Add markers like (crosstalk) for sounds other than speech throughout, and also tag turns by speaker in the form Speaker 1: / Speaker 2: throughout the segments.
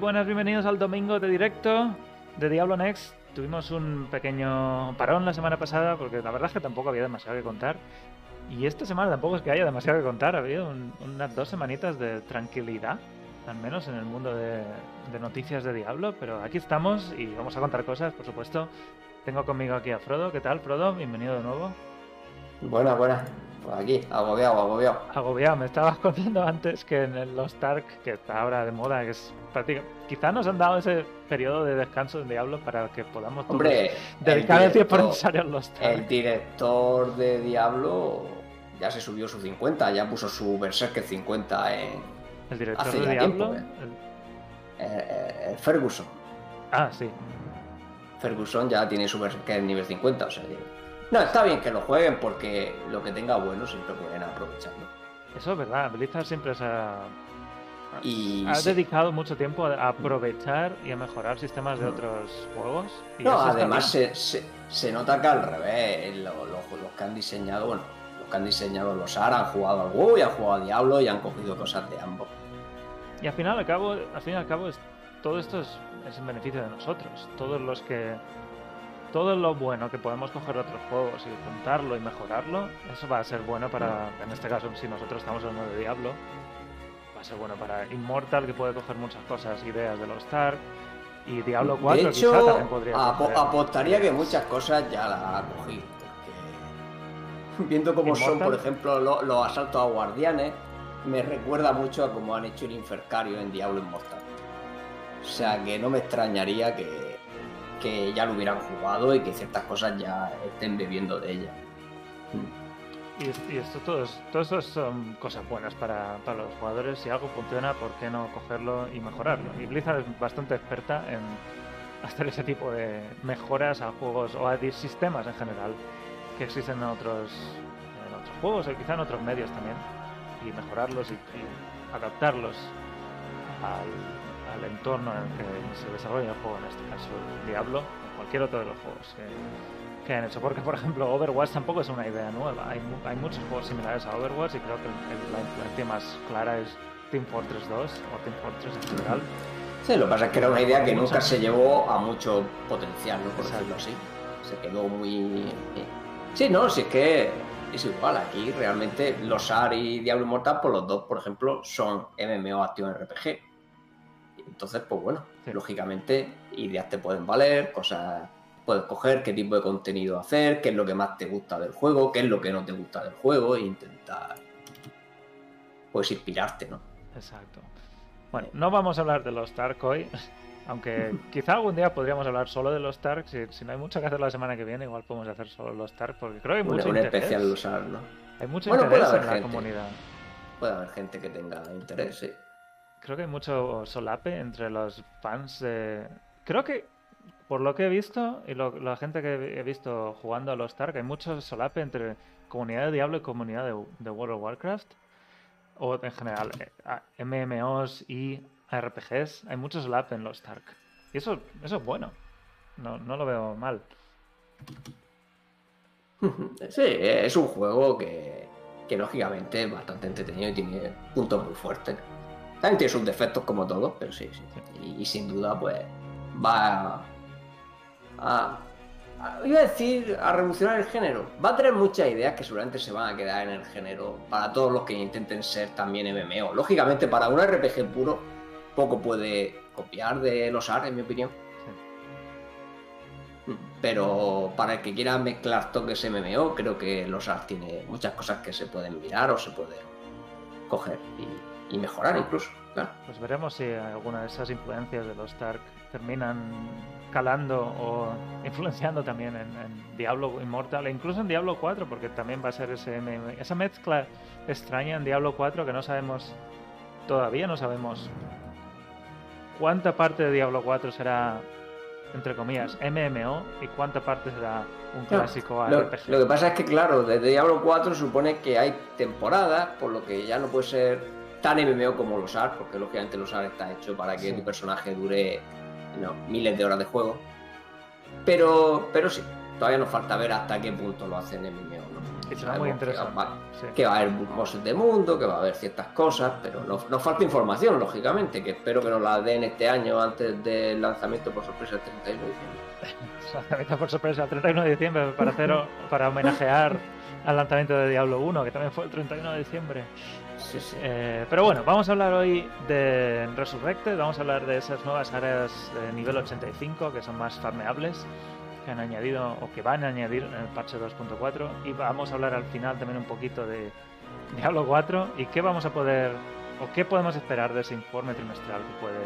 Speaker 1: buenas, bienvenidos al domingo de directo de Diablo Next. Tuvimos un pequeño parón la semana pasada porque la verdad es que tampoco había demasiado que contar. Y esta semana tampoco es que haya demasiado que contar. Ha habido un- unas dos semanitas de tranquilidad, al menos en el mundo de, de noticias de Diablo. Pero aquí estamos y vamos a contar cosas, por supuesto. Tengo conmigo aquí a Frodo. ¿Qué tal, Frodo? Bienvenido de nuevo.
Speaker 2: Buenas, buenas. Pues aquí, agobiado, agobiado.
Speaker 1: Agobiado, me estabas (laughs) contando antes que en el Lost Ark, que está ahora de moda, que es prácticamente... Quizá nos han dado ese periodo de descanso en Diablo para que podamos
Speaker 2: Hombre,
Speaker 1: dedicar el tiempo necesario al Lost Ark.
Speaker 2: El director de Diablo ya se subió su 50, ya puso su Berserker 50 en
Speaker 1: El director
Speaker 2: hace
Speaker 1: de Diablo.
Speaker 2: tiempo, eh.
Speaker 1: el-
Speaker 2: eh, eh, Ferguson.
Speaker 1: Ah, sí.
Speaker 2: Ferguson ya tiene su Berserker nivel 50, o sea que... No, está bien que lo jueguen porque lo que tenga bueno siempre pueden aprovecharlo.
Speaker 1: Eso es verdad. Blizzard siempre se ha,
Speaker 2: Y
Speaker 1: ha dedicado mucho tiempo a aprovechar y a mejorar sistemas de otros juegos. y
Speaker 2: No, además se, se- se nota que al revés, lo- los que han diseñado, bueno, los que han diseñado los AR han jugado al WoW y han jugado a Diablo y han cogido cosas de ambos.
Speaker 1: Y al final, al cabo, al fin y al cabo, es, todo esto es, es en beneficio de nosotros. Todos los que. Todo lo bueno que podemos coger de otros juegos y juntarlo y mejorarlo, eso va a ser bueno para, en este caso, si nosotros estamos hablando de Diablo, va a ser bueno para Immortal, que puede coger muchas cosas, ideas de los Stark, y Diablo 4
Speaker 2: de
Speaker 1: quizá
Speaker 2: hecho,
Speaker 1: también podría
Speaker 2: apo-
Speaker 1: coger.
Speaker 2: apostaría que muchas cosas ya las ha cogido. Porque viendo cómo son,
Speaker 1: ¿Immortal?
Speaker 2: por ejemplo, lo- los asaltos a guardianes, me recuerda mucho a cómo han hecho el Infercario en Diablo Immortal. O sea que no me extrañaría que, que ya lo hubieran jugado y que ciertas cosas ya estén bebiendo de ella.
Speaker 1: Y, y esto todo, todo son cosas buenas para, para los jugadores. Si algo funciona, ¿por qué no cogerlo y mejorarlo? Y Blizzard es bastante experta en hacer ese tipo de mejoras a juegos o a sistemas en general que existen en otros, en otros juegos o quizá en otros medios también. Y mejorarlos y, y adaptarlos al, al entorno en el que se desarrolla el juego, en este caso Diablo, o cualquier otro de los juegos que, que han hecho. Porque, por ejemplo, Overwatch tampoco es una idea nueva. Hay, hay muchos juegos similares a Overwatch y creo que el- la influencia más clara es Team Fortress 2 o Team Fortress en general.
Speaker 2: Sí, lo que pasa es que era una idea que nunca se llevó a mucho potencial, ¿no? Por
Speaker 1: Exacto.
Speaker 2: decirlo así. Se quedó muy... Sí, no, si es que es igual. Aquí realmente los AR y Diablo Immortal, por los dos, por ejemplo, son MMO Action RPG. Entonces, pues bueno,
Speaker 1: Sí.
Speaker 2: lógicamente ideas te pueden valer, cosas puedes coger, qué tipo de contenido hacer, qué es lo que más te gusta del juego, qué es lo que no te gusta del juego e intentar pues inspirarte, ¿no?
Speaker 1: Exacto. Bueno, no vamos a hablar de los Stark hoy. (laughs) Aunque (laughs) quizá algún día podríamos hablar solo de los Stark. Si, si no hay mucho que hacer la semana que viene, igual podemos hacer solo los Stark. Porque creo que hay
Speaker 2: Un,
Speaker 1: mucho
Speaker 2: un
Speaker 1: interés.
Speaker 2: especial los AR, ¿no?
Speaker 1: Hay mucho
Speaker 2: Bueno,
Speaker 1: interés en la comunidad.
Speaker 2: Puede haber gente que tenga interés, sí.
Speaker 1: Creo que hay mucho solape entre los fans de... Creo que por lo que he visto y la gente que he visto jugando a los Tark, hay mucho solape entre comunidad de Diablo y comunidad de, World of Warcraft. O en general, eh, MMOs y RPGs. Hay mucho solape en los Tark. Y eso, eso es bueno. No, no lo veo mal. (laughs)
Speaker 2: Sí, es un juego que, que lógicamente es bastante entretenido y tiene puntos muy fuertes. También tiene sus defectos como todo, pero sí, sí. Y, sin duda, pues va a, Iba a decir a revolucionar el género. Va a tener muchas ideas que seguramente se van a quedar en el género para todos los que intenten ser también MMO. Lógicamente, para un RPG puro, poco puede copiar de los AR, en mi opinión. Pero para el que quiera mezclar toques MMO, creo que los ARC tiene muchas cosas que se pueden mirar o se pueden coger y, mejorar incluso.
Speaker 1: Pues veremos si alguna de esas influencias de los Stark terminan calando o influenciando también en, Diablo Immortal e incluso en Diablo 4, porque también va a ser ese esa mezcla extraña en Diablo 4 que no sabemos, todavía no sabemos cuánta parte de Diablo 4 será entre comillas, MMO y cuánta parte será un clásico
Speaker 2: RPG. Lo, que pasa es que, claro, desde Diablo 4 supone que hay temporadas, por lo que ya no puede ser tan MMO como los ARC, porque lógicamente los ARC está hecho para que tu personaje dure miles de horas de juego. Pero, pero sí, todavía nos falta ver hasta qué punto lo hacen MMO.
Speaker 1: ¿no? muy interesante.
Speaker 2: Que va, a haber bosses de mundo, que va a haber ciertas cosas, pero nos, falta información, lógicamente, que espero que nos la den este año antes del lanzamiento por sorpresa el 31 de diciembre. (laughs)
Speaker 1: lanzamiento por sorpresa el 31 de diciembre para, hacer, para homenajear al lanzamiento de Diablo 1, que también fue el 31 de diciembre. Eh, pero bueno, vamos a hablar hoy de Resurrected, vamos a hablar de esas nuevas áreas de nivel 85 que son más farmeables que han añadido o que van a añadir en el parche 2.4 y vamos a hablar al final también un poquito de Diablo 4 y qué vamos a poder o qué podemos esperar de ese informe trimestral que puede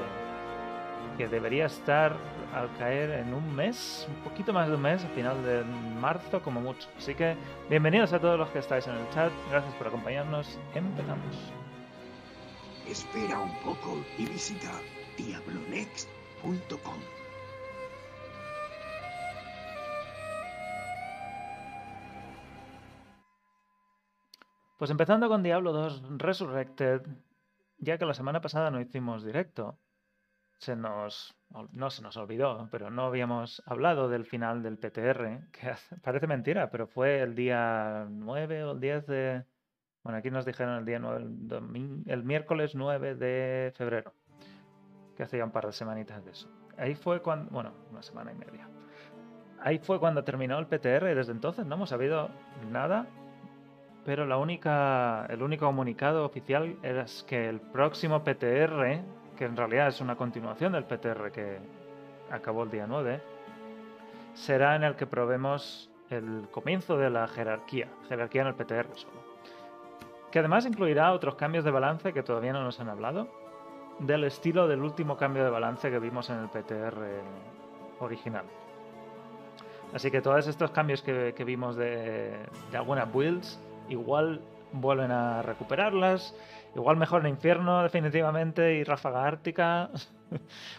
Speaker 1: que debería estar al caer en un mes, un poquito más de un mes, a final de marzo como mucho. Así que bienvenidos a todos los que estáis en el chat, gracias por acompañarnos, empezamos.
Speaker 3: Espera un poco y visita diablonext.com.
Speaker 1: Pues empezando con Diablo 2 Resurrected, ya que la semana pasada no hicimos directo, se nos, no se nos olvidó, pero no habíamos hablado del final del PTR, que (laughs) parece mentira, pero fue el día 9 o el 10 de... Bueno, aquí nos dijeron el día 9, el, miércoles 9 de febrero, que hace ya un par de semanitas de eso. Ahí fue cuando, bueno, una semana y media. Ahí fue cuando terminó el PTR y desde entonces no hemos sabido nada pero la única, el único comunicado oficial es que el próximo PTR, que en realidad es una continuación del PTR que acabó el día 9, será en el que probemos el comienzo de la jerarquía, jerarquía en el PTR solo. Que además incluirá otros cambios de balance que todavía no nos han hablado, del estilo del último cambio de balance que vimos en el PTR original. Así que todos estos cambios que, vimos de, de algunas builds igual vuelven a recuperarlas, igual mejor en Infierno definitivamente y Ráfaga Ártica. (laughs)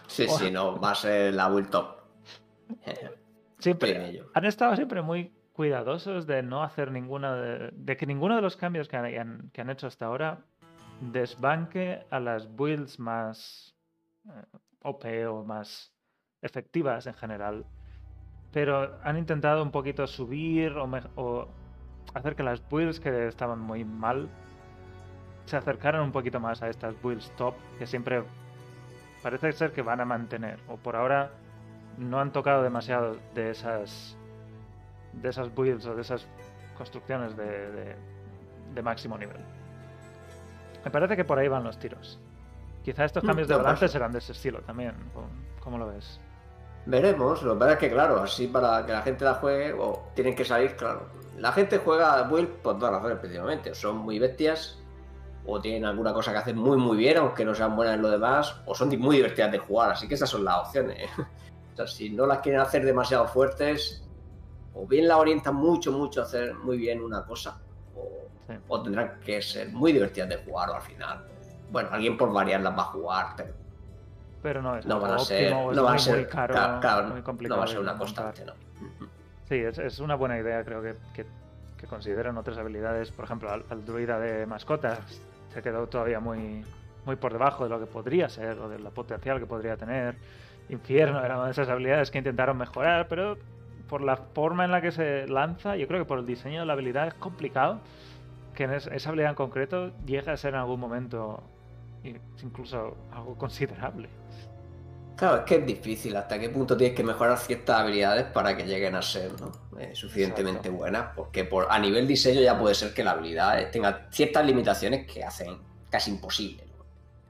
Speaker 2: Sí, sí, no, va a ser la build top. (laughs)
Speaker 1: Siempre. Han estado siempre muy cuidadosos de no hacer ninguna de, que ninguno de los cambios que han, que han, hecho hasta ahora desbanque a las builds más eh, OP o más efectivas en general. Pero han intentado un poquito subir o, o hacer que las builds que estaban muy mal se acercaran un poquito más a estas builds top que siempre parece ser que van a mantener. O por ahora no han tocado demasiado de esas de esas builds o de esas construcciones de, de, máximo nivel. Me parece que por ahí van los tiros. Quizá estos mm, cambios de balance serán de ese estilo también. ¿Cómo lo ves?
Speaker 2: Veremos, lo que pasa es que, claro, así para que la gente la juegue, o tienen que salir, claro. La gente juega Build por dos razones, principalmente. Son muy bestias, o tienen alguna cosa que hacen muy, muy bien, aunque no sean buenas en lo demás, o son muy divertidas de jugar. Así que esas son las opciones. (laughs) o sea, si no las quieren hacer demasiado fuertes, o bien la orientan mucho, mucho a hacer muy bien una cosa, o, o tendrán que ser muy divertidas de jugar, o al final. Bueno, alguien por variar las va a jugar, pero
Speaker 1: pero no es
Speaker 2: no van a ser,
Speaker 1: óptimo,
Speaker 2: no van a ser,
Speaker 1: muy caro,
Speaker 2: claro, claro,
Speaker 1: muy complicado.
Speaker 2: no va a ser una constante, ¿no?
Speaker 1: Sí, es, es una buena idea, creo que, que, que consideran otras habilidades. Por ejemplo, al, al druida de mascotas se quedó todavía muy, muy por debajo de lo que podría ser o de la potencial que podría tener. Infierno era una de esas habilidades que intentaron mejorar, pero por la forma en la que se lanza, yo creo que por el diseño de la habilidad es complicado que en es- esa habilidad en concreto llegue a ser en algún momento incluso algo considerable.
Speaker 2: Claro, es que es difícil hasta qué punto tienes que mejorar ciertas habilidades para que lleguen a ser ¿no? Eh, suficientemente
Speaker 1: Exacto.
Speaker 2: buenas, porque por, a nivel diseño ya puede ser que la habilidad eh, tenga ciertas limitaciones que hacen casi imposible. ¿no?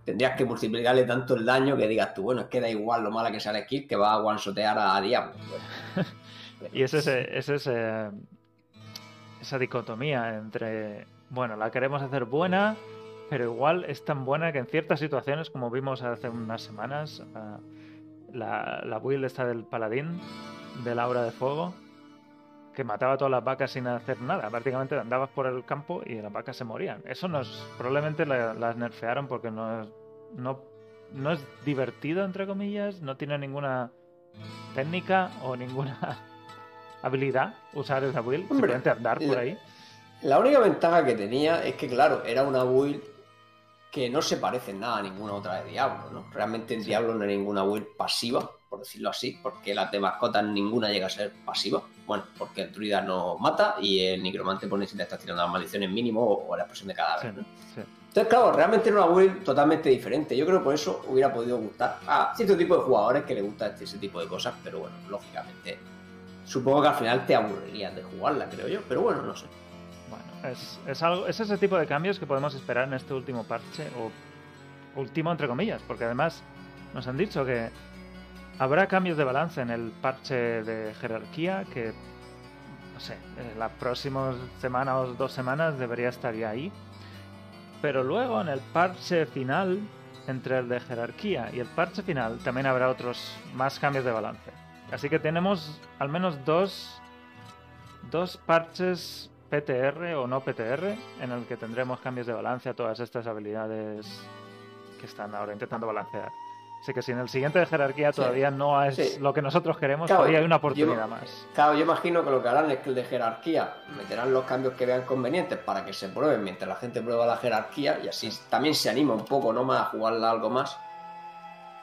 Speaker 2: Tendrías que multiplicarle tanto el daño que digas tú, bueno, es que da igual lo mala que sea la skill que va a one-shotear a Diablo. Bueno, (laughs)
Speaker 1: Y es ese, es ese- esa dicotomía entre, bueno, la queremos hacer buena, pero igual es tan buena que en ciertas situaciones, como vimos hace unas semanas, ah, la, la build esta del paladín, del aura de fuego, que mataba a todas las vacas sin hacer nada. Prácticamente andabas por el campo y las vacas se morían. Eso nos probablemente la- las nerfearon porque no es, no, no es divertido, entre comillas, no tiene ninguna técnica o ninguna (laughs) habilidad usar esa build,
Speaker 2: Hombre,
Speaker 1: simplemente andar por
Speaker 2: la-
Speaker 1: ahí.
Speaker 2: La única ventaja que tenía es que, claro, era una build que no se parece en nada a ninguna otra de Diablo, ¿no? Realmente en Diablo no hay ninguna build pasiva, por decirlo así, porque las de mascotas ninguna llega a ser pasiva. Bueno, porque el druida no mata y el necromante pone si te estás tirando las maldiciones mínimo o, o la explosión de
Speaker 1: Sí,
Speaker 2: cadáver, ¿no?
Speaker 1: sí.
Speaker 2: Entonces, claro, realmente era una build totalmente diferente. Yo creo que por eso hubiera podido gustar a cierto tipo de jugadores que les gusta este- ese tipo de cosas, pero bueno, lógicamente, supongo que al final te aburrirías de jugarla, creo yo, pero bueno, no sé.
Speaker 1: Es, algo, es ese tipo de cambios que podemos esperar en este último parche, o último entre comillas, porque además nos han dicho que habrá cambios de balance en el parche de jerarquía que, no sé, en las próximas semanas o dos semanas debería estar ya ahí. Pero luego en el parche final, entre el de jerarquía y el parche final, también habrá otros más cambios de balance. Así que tenemos al menos dos, dos parches PTR o no PTR en el que tendremos cambios de balance a todas estas habilidades que están ahora intentando balancear. Así que si en el siguiente de jerarquía
Speaker 2: Sí,
Speaker 1: todavía no es
Speaker 2: sí.
Speaker 1: lo que nosotros queremos,
Speaker 2: Claro,
Speaker 1: todavía hay una
Speaker 2: yo-
Speaker 1: oportunidad más.
Speaker 2: Claro, yo imagino que lo que harán es que el de jerarquía meterán los cambios que vean convenientes para que se prueben mientras la gente prueba la jerarquía y así también se anima un poco, ¿no? Más a jugarla algo más.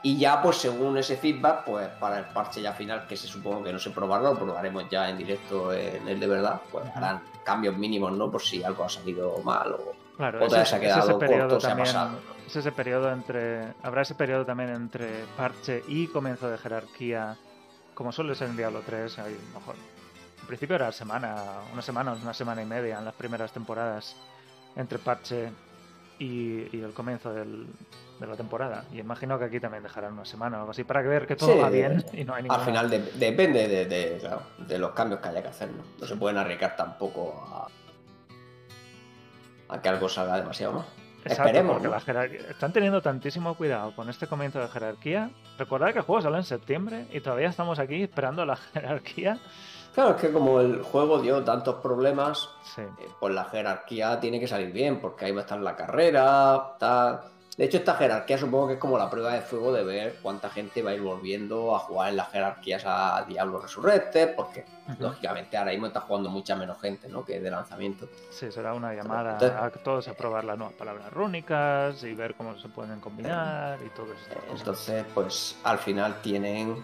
Speaker 2: Y ya, pues según ese feedback, pues para el parche ya final, que se supongo que no se probará, lo probaremos ya en directo en el de verdad, pues harán cambios mínimos, ¿no? Por si algo ha salido mal o,
Speaker 1: Claro,
Speaker 2: otra
Speaker 1: ese-
Speaker 2: vez se ha quedado
Speaker 1: ese periodo
Speaker 2: corto, se ha
Speaker 1: también-
Speaker 2: pasado. ¿no?
Speaker 1: Es ese periodo entre. Habrá ese periodo también entre parche y comienzo de jerarquía, como suele ser en Diablo 3. Hay, a lo mejor, en principio era semana, una semana, una semana y media en las primeras temporadas entre parche y, y el comienzo del- de la temporada. Y imagino que aquí también dejarán una semana o algo así para ver que todo
Speaker 2: Sí,
Speaker 1: va bien y no hay ninguna.
Speaker 2: Al final de- depende de, de, claro, de los cambios que haya que hacer, ¿no? No se pueden arriesgar tampoco a, a que algo salga demasiado más.
Speaker 1: Exacto,
Speaker 2: Esperemos,
Speaker 1: porque
Speaker 2: ¿no?
Speaker 1: la jerarquía- están teniendo tantísimo cuidado con este comienzo de jerarquía. Recordad que el juego sale en septiembre y todavía estamos aquí esperando la (laughs) jerarquía.
Speaker 2: Claro, es que como el juego dio tantos problemas,
Speaker 1: Sí,
Speaker 2: eh, pues la jerarquía tiene que salir bien, porque ahí va a estar la carrera, tal. De hecho, esta jerarquía supongo que es como la prueba de fuego de ver cuánta gente va a ir volviendo a jugar en las jerarquías a Diablo Resurrected, porque lógicamente ahora mismo está jugando mucha menos gente, ¿no? Que de lanzamiento.
Speaker 1: sí, será una llamada
Speaker 2: Entonces-
Speaker 1: a todos a probar las nuevas palabras rúnicas y ver cómo se pueden combinar y todo eso.
Speaker 2: Entonces, pues al final tienen.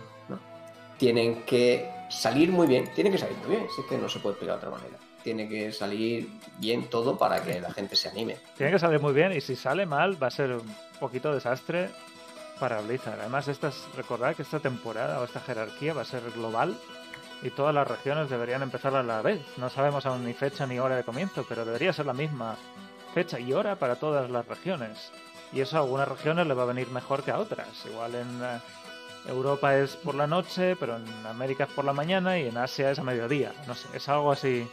Speaker 2: Tienen que salir muy bien. Tiene que salir muy bien, si es que no se puede explicar de otra manera. Tiene que salir bien todo para que la gente se anime.
Speaker 1: Tiene que salir muy bien y si sale mal va a ser un poquito desastre para Blizzard. Además, estas, recordad que esta temporada o esta jerarquía va a ser global y todas las regiones deberían empezar a la vez. No sabemos aún ni fecha ni hora de comienzo, pero debería ser la misma fecha y hora para todas las regiones. Y eso a algunas regiones le va a venir mejor que a otras. Igual en eh, Europa es por la noche, pero en América es por la mañana y en Asia es a mediodía. No sé, es algo así.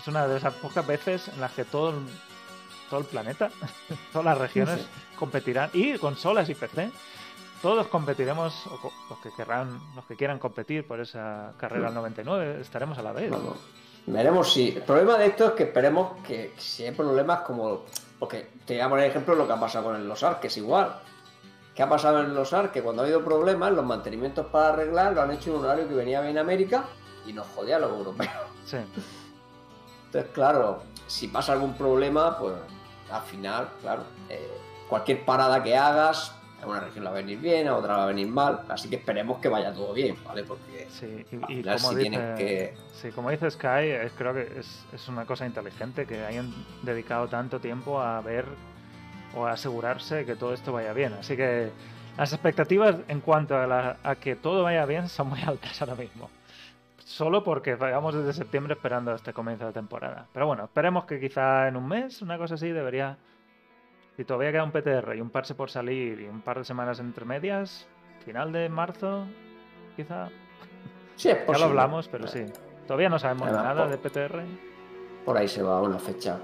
Speaker 1: Es una de esas pocas veces en las que todo el, todo el planeta, (laughs) todas las regiones competirán, y consolas y PC, todos competiremos, o co- los que querrán, los que quieran competir por esa carrera al 99, estaremos a la vez.
Speaker 2: Vamos. Veremos si. El problema de esto es que esperemos que si hay problemas como. Porque te voy a poner ejemplo lo que ha pasado con el Los que es igual. ¿Qué ha pasado en los ARC? Que cuando ha habido problemas, los mantenimientos para arreglar lo han hecho en un horario que venía bien América y nos jodía a los europeos.
Speaker 1: Sí.
Speaker 2: Entonces, claro, si pasa algún problema, pues al final, claro, eh, cualquier parada que hagas, a una región la va a venir bien, a otra va a venir mal, así que esperemos que vaya todo bien, ¿vale? Porque
Speaker 1: Sí,
Speaker 2: al
Speaker 1: y, y
Speaker 2: final
Speaker 1: como,
Speaker 2: si
Speaker 1: dice,
Speaker 2: que...
Speaker 1: sí, como dice Sky, es- creo que es, es una cosa inteligente que hayan dedicado tanto tiempo a ver o asegurarse que todo esto vaya bien. Así que las expectativas en cuanto a, la- a que todo vaya bien son muy (laughs) altas ahora mismo. Solo porque vayamos desde septiembre esperando este comienzo de temporada. Pero bueno, esperemos que quizá en un mes, una cosa así, debería... Si todavía queda un PTR y un parche por salir y un par de semanas entre medias, final de marzo, quizá. (laughs)
Speaker 2: Sí, es
Speaker 1: Ya lo
Speaker 2: posible.
Speaker 1: hablamos, pero sí. Todavía no sabemos
Speaker 2: Además,
Speaker 1: nada
Speaker 2: por-
Speaker 1: de PTR,
Speaker 2: Por ahí se va una fecha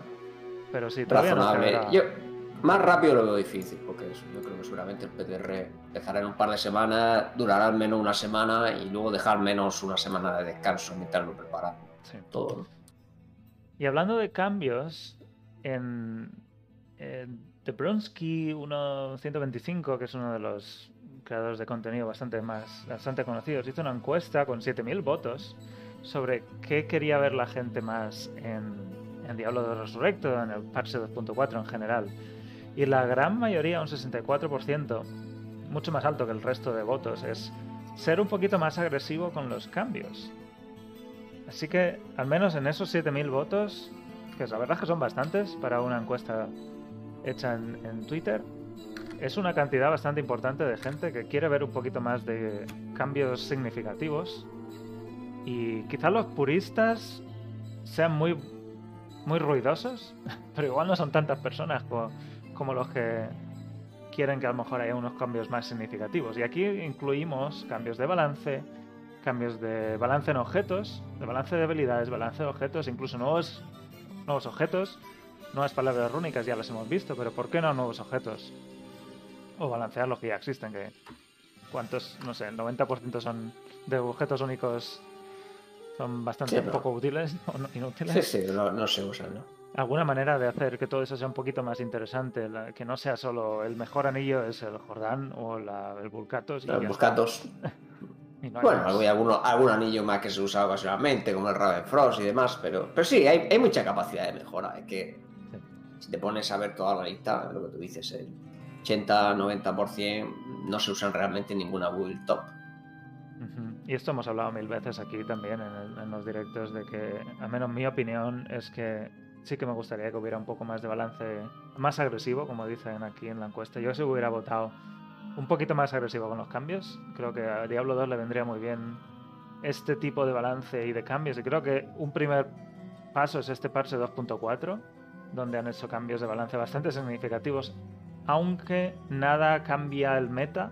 Speaker 1: pero sí, todavía no
Speaker 2: razonable. Yo más rápido lo veo difícil, porque eso, yo creo que seguramente el PTR empezará en un par de semanas, durará al menos una semana y luego dejar menos una semana de descanso mientras lo preparan
Speaker 1: sí.
Speaker 2: todo. ¿no?
Speaker 1: Y hablando de cambios, en, en The Bronsky 125, que es uno de los creadores de contenido bastante más bastante conocidos, hizo una encuesta con 7000 votos sobre qué quería ver la gente más en, en Diablo de Resurrecto, en el parche 2.4 en general. Y la gran mayoría, un 64%, mucho más alto que el resto de votos, es ser un poquito más agresivo con los cambios. Así que, al menos en esos 7.000 votos, que la verdad es que son bastantes para una encuesta hecha en, Twitter, es una cantidad bastante importante de gente que quiere ver un poquito más de cambios significativos. Y quizá los puristas sean muy, muy ruidosos, (laughs) pero igual no son tantas personas como, como los que quieren que a lo mejor haya unos cambios más significativos. Y aquí incluimos cambios de balance, cambios de balance en objetos, de balance de habilidades, balance de objetos, incluso nuevos, nuevos objetos, nuevas palabras rúnicas ya las hemos visto, pero ¿por qué no nuevos objetos? O balancear los que ya existen, que cuántos, no sé, el 90% son de objetos únicos son bastante
Speaker 2: Sí,
Speaker 1: poco útiles o (laughs) no- inútiles.
Speaker 2: Sí, sí, no, no se usan, ¿no?
Speaker 1: ¿Alguna manera de hacer que todo eso sea un poquito más interesante? la- que no sea solo el mejor anillo es el Jordán o la- el Vulcatos.
Speaker 2: Los (laughs)
Speaker 1: y no
Speaker 2: Bueno, algún, alguno- algún anillo más que se usa ocasionalmente, como el Raven Frost y demás, pero, pero sí, hay, hay mucha capacidad de mejora. Es que si te pones a ver toda la lista, lo que tú dices, el 80-90% no se usan realmente en ninguna build top.
Speaker 1: Y esto hemos hablado mil veces aquí también en, el- en los directos de que, al menos mi opinión, es que sí que me gustaría que hubiera un poco más de balance, más agresivo, como dicen aquí en la encuesta. Yo sí hubiera votado un poquito más agresivo con los cambios. Creo que a Diablo 2 le vendría muy bien este tipo de balance y de cambios. Y creo que un primer paso es este parche 2.4, donde han hecho cambios de balance bastante significativos. Aunque nada cambia el meta,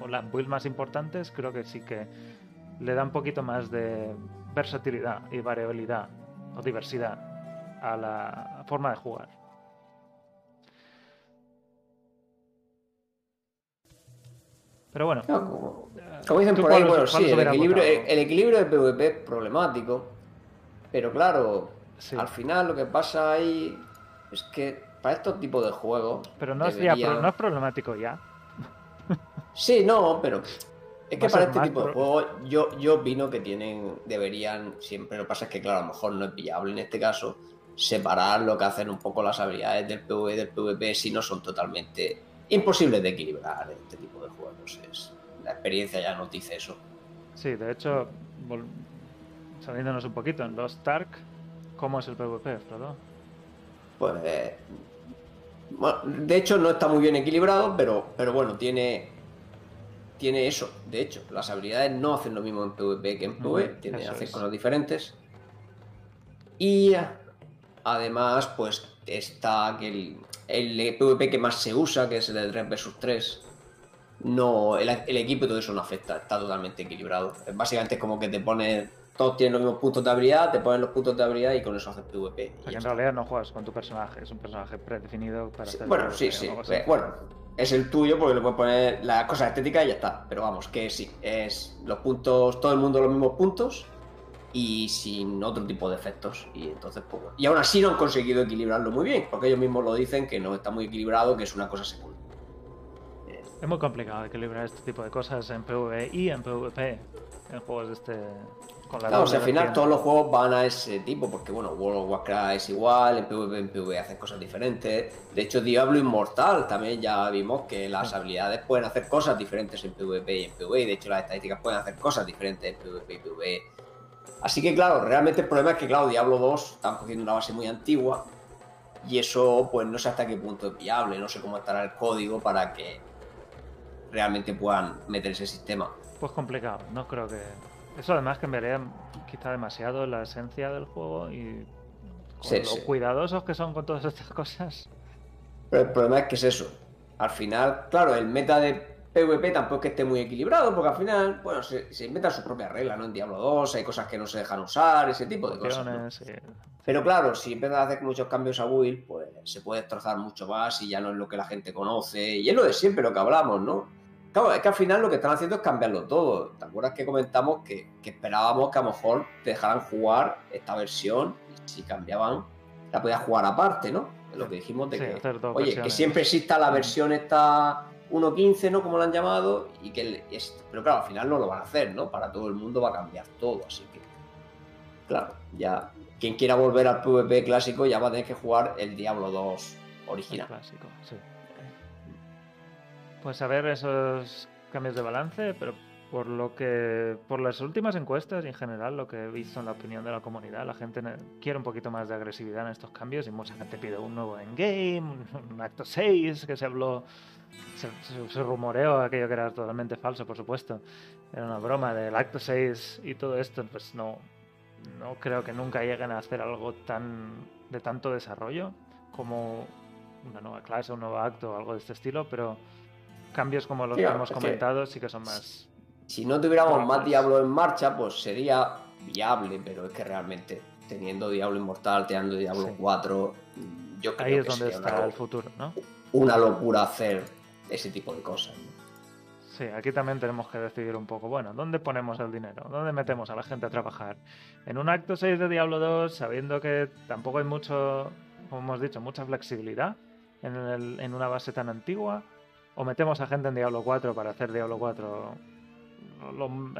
Speaker 1: o las builds más importantes, creo que sí que le da un poquito más de versatilidad y variabilidad o diversidad a la forma de jugar. Pero bueno,
Speaker 2: No, como, dicen
Speaker 1: ¿Tú
Speaker 2: por ahí, bueno, sí, el equilibrio, el, el equilibrio del PvP es problemático, pero claro,
Speaker 1: sí.
Speaker 2: al final lo que pasa ahí es que para estos tipos de juegos.
Speaker 1: pero no es, ya no es problemático ya. (laughs)
Speaker 2: Sí, no, pero es que para este tipo de juegos yo, yo opino que tienen, deberían siempre, lo que pasa es que claro, a lo mejor no es viable en este caso, separar lo que hacen un poco las habilidades del PvE y del PvP si no son totalmente imposibles de equilibrar en este tipo de juegos. Es, la experiencia ya nos dice eso.
Speaker 1: Sí, de hecho, saliéndonos un poquito en los Stark, ¿cómo es el PvP, Frodo?
Speaker 2: Pues eh, bueno, de hecho no está muy bien equilibrado, pero, pero bueno, tiene tiene eso. De hecho, las habilidades no hacen lo mismo en PvP que en PvE, tienen hacen
Speaker 1: es.
Speaker 2: cosas diferentes. Y además, pues está que el, el PvP que más se usa, que es el de 3 vs 3, no, el, el equipo y todo eso no afecta, está totalmente equilibrado. Básicamente es como que te pones, todos tienen los mismos puntos de habilidad, te ponen los puntos de habilidad y con eso haces PvP. ya
Speaker 1: en realidad no juegas con tu personaje, es un personaje predefinido para
Speaker 2: Sí,
Speaker 1: hacer
Speaker 2: bueno, sí,
Speaker 1: o
Speaker 2: sí. eh, bueno, es el tuyo porque le puedes poner las cosas estéticas y ya está. Pero vamos, que sí, es los puntos, todo el mundo los mismos puntos y sin otro tipo de efectos. Y entonces, pues. Y aún así no han conseguido equilibrarlo muy bien, porque ellos mismos lo dicen que no está muy equilibrado, que es una cosa secundaria.
Speaker 1: Es muy complicado equilibrar este tipo de cosas en PvE y en PvP en juegos de este.
Speaker 2: Con la claro, al final todos los juegos van a ese tipo, porque bueno, World of Warcraft es igual, en PvP, en PvE hacen cosas diferentes. De hecho, Diablo Inmortal también ya vimos que las habilidades pueden hacer cosas diferentes en PvP y en PvE. De hecho, las estadísticas pueden hacer cosas diferentes en PvP y PvE. Así que claro, realmente el problema es que, claro, Diablo 2 están cogiendo una base muy antigua y eso pues no sé hasta qué punto es viable, no sé cómo estará el código para que realmente puedan meter ese sistema.
Speaker 1: Pues complicado, no creo que... Eso además cambiaría quizá demasiado la esencia del juego y lo cuidadosos que son con todas estas (laughs) cosas.
Speaker 2: Pero el problema es que es eso. Al final, claro, el meta de PvP tampoco es que esté muy equilibrado, porque al final, bueno, se, se inventan sus propias reglas, ¿no? En Diablo 2 hay cosas que no se dejan usar, ese tipo de cosas. Pero claro, si empiezas a hacer muchos cambios a build, pues se puede destrozar mucho más y ya no es lo que la gente conoce. Y es lo de siempre lo que hablamos, ¿no? Claro, es que al final lo que están haciendo es cambiarlo todo. ¿Te acuerdas que comentamos que, esperábamos que a lo mejor te dejaran jugar esta versión y si cambiaban, la podías jugar aparte, ¿no? Lo que dijimos de que, oye, que siempre exista la versión esta 1.15, ¿no? Como lo han llamado, y que pero claro, al final no lo van a hacer, ¿no? Para todo el mundo va a cambiar todo, así que, claro, ya quien quiera volver al PvP clásico ya va a tener que jugar el Diablo 2 original. clásico, sí.
Speaker 1: Pues a ver esos cambios de balance, pero por lo que por las últimas encuestas y en general lo que he visto en la opinión de la comunidad la gente quiere un poquito más de agresividad en estos cambios y mucha gente pide un nuevo endgame un acto 6 que se habló se, rumoreó aquello que era totalmente falso, por supuesto. Era una broma del acto 6 y todo esto, pues no, no creo que nunca lleguen a hacer algo tan de tanto desarrollo como una nueva clase, un nuevo acto o algo de este estilo, pero cambios como los que hemos comentado sí que son más...
Speaker 2: Si no tuviéramos más Diablo en marcha, pues sería viable, pero es que realmente teniendo Diablo Inmortal, teniendo Diablo 4, yo creo
Speaker 1: Ahí
Speaker 2: es
Speaker 1: donde está el futuro, ¿no?
Speaker 2: Una locura hacer ese tipo de cosas.
Speaker 1: Sí, aquí también tenemos que decidir un poco, bueno, ¿dónde ponemos el dinero? ¿Dónde metemos a la gente a trabajar? En un acto 6 de Diablo 2, sabiendo que tampoco hay mucho, como hemos dicho, mucha flexibilidad en, en una base tan antigua, o metemos a gente en Diablo 4 para hacer Diablo 4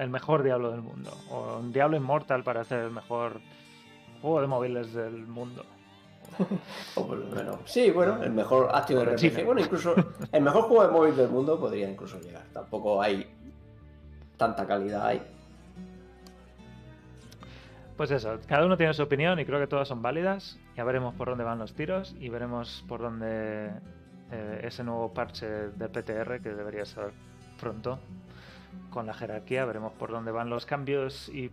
Speaker 1: el mejor Diablo del mundo, o un Diablo Immortal para hacer el mejor juego de móviles del mundo.
Speaker 2: Sí, bueno, el mejor activo de RPG. Bueno, incluso el mejor juego de móvil del mundo podría incluso llegar. Tampoco hay tanta calidad ahí.
Speaker 1: Pues eso, cada uno tiene su opinión y creo que todas son válidas. Ya veremos por dónde van los tiros y veremos por dónde eh, ese nuevo parche de PTR que debería ser pronto con la jerarquía. Veremos por dónde van los cambios y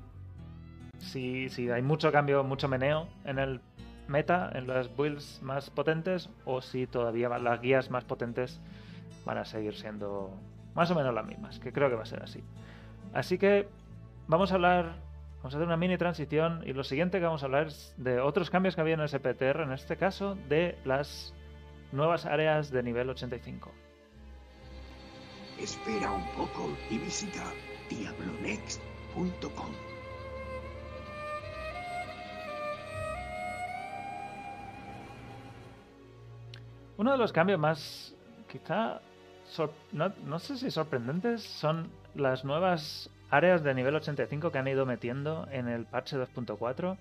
Speaker 1: si, si hay mucho cambio, mucho meneo en el meta en las builds más potentes o si todavía las guías más potentes van a seguir siendo más o menos las mismas, que creo que va a ser así. Así que vamos a hablar, vamos a hacer una mini transición y lo siguiente que vamos a hablar es de otros cambios que había en el SPTR, en este caso de las nuevas áreas de nivel 85.
Speaker 3: Espera un poco y visita diablonext.com.
Speaker 1: Uno de los cambios más, quizá, no, sé si sorprendentes, son las nuevas áreas de nivel 85 que han ido metiendo en el parche 2.4.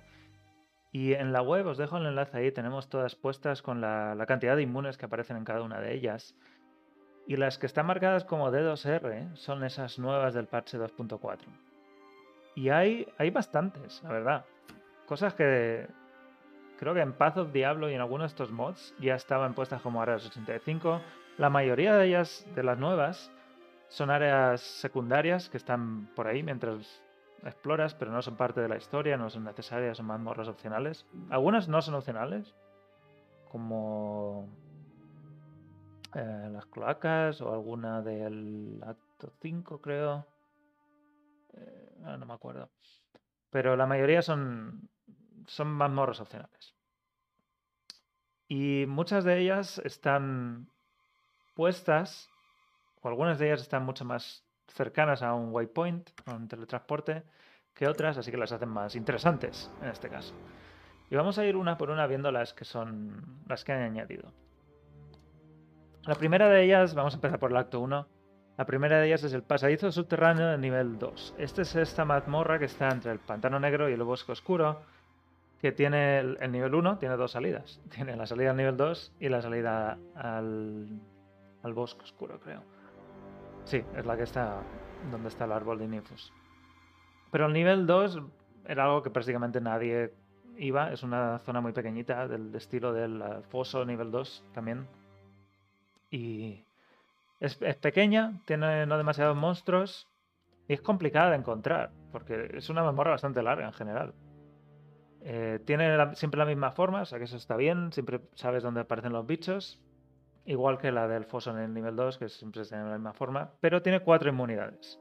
Speaker 1: Y en la web os dejo el enlace ahí, tenemos todas puestas con la, cantidad de inmunes que aparecen en cada una de ellas. Y las que están marcadas como D2R son esas nuevas del parche 2.4. Y hay, hay bastantes, la verdad. Cosas que, Creo que en Path of Diablo y en algunos de estos mods ya estaban puestas como áreas 85. La mayoría de ellas, de las nuevas, son áreas secundarias que están por ahí mientras exploras, pero no son parte de la historia, no son necesarias, son mazmorras opcionales. Algunas no son opcionales, como eh, las cloacas o alguna del acto 5, creo. Eh, no me acuerdo. Pero la mayoría son son mazmorras opcionales. Y muchas de ellas están puestas, o algunas de ellas están mucho más cercanas a un waypoint, a un teletransporte, que otras, así que las hacen más interesantes en este caso. Y vamos a ir una por una viendo las que son las que han añadido. La primera de ellas, vamos a empezar por el acto 1, La primera de ellas es el pasadizo subterráneo de nivel 2. Esta es esta mazmorra que está entre el pantano negro y el bosque oscuro, que tiene el, el nivel 1, tiene dos salidas. (laughs) Tiene la salida al nivel 2 y la salida al, bosque oscuro, creo. Sí, es la que está donde está el árbol de Nifus. Pero el nivel 2 era algo que prácticamente nadie iba. Es una zona muy pequeñita del estilo del foso nivel 2 también. Y es pequeña, tiene no demasiados monstruos y es complicada de encontrar, porque es una memoria bastante larga en general. Eh, tiene siempre la misma forma, o sea que eso está bien, siempre sabes dónde aparecen los bichos, igual que la del foso en el nivel 2, que siempre tiene la misma forma, pero tiene cuatro inmunidades.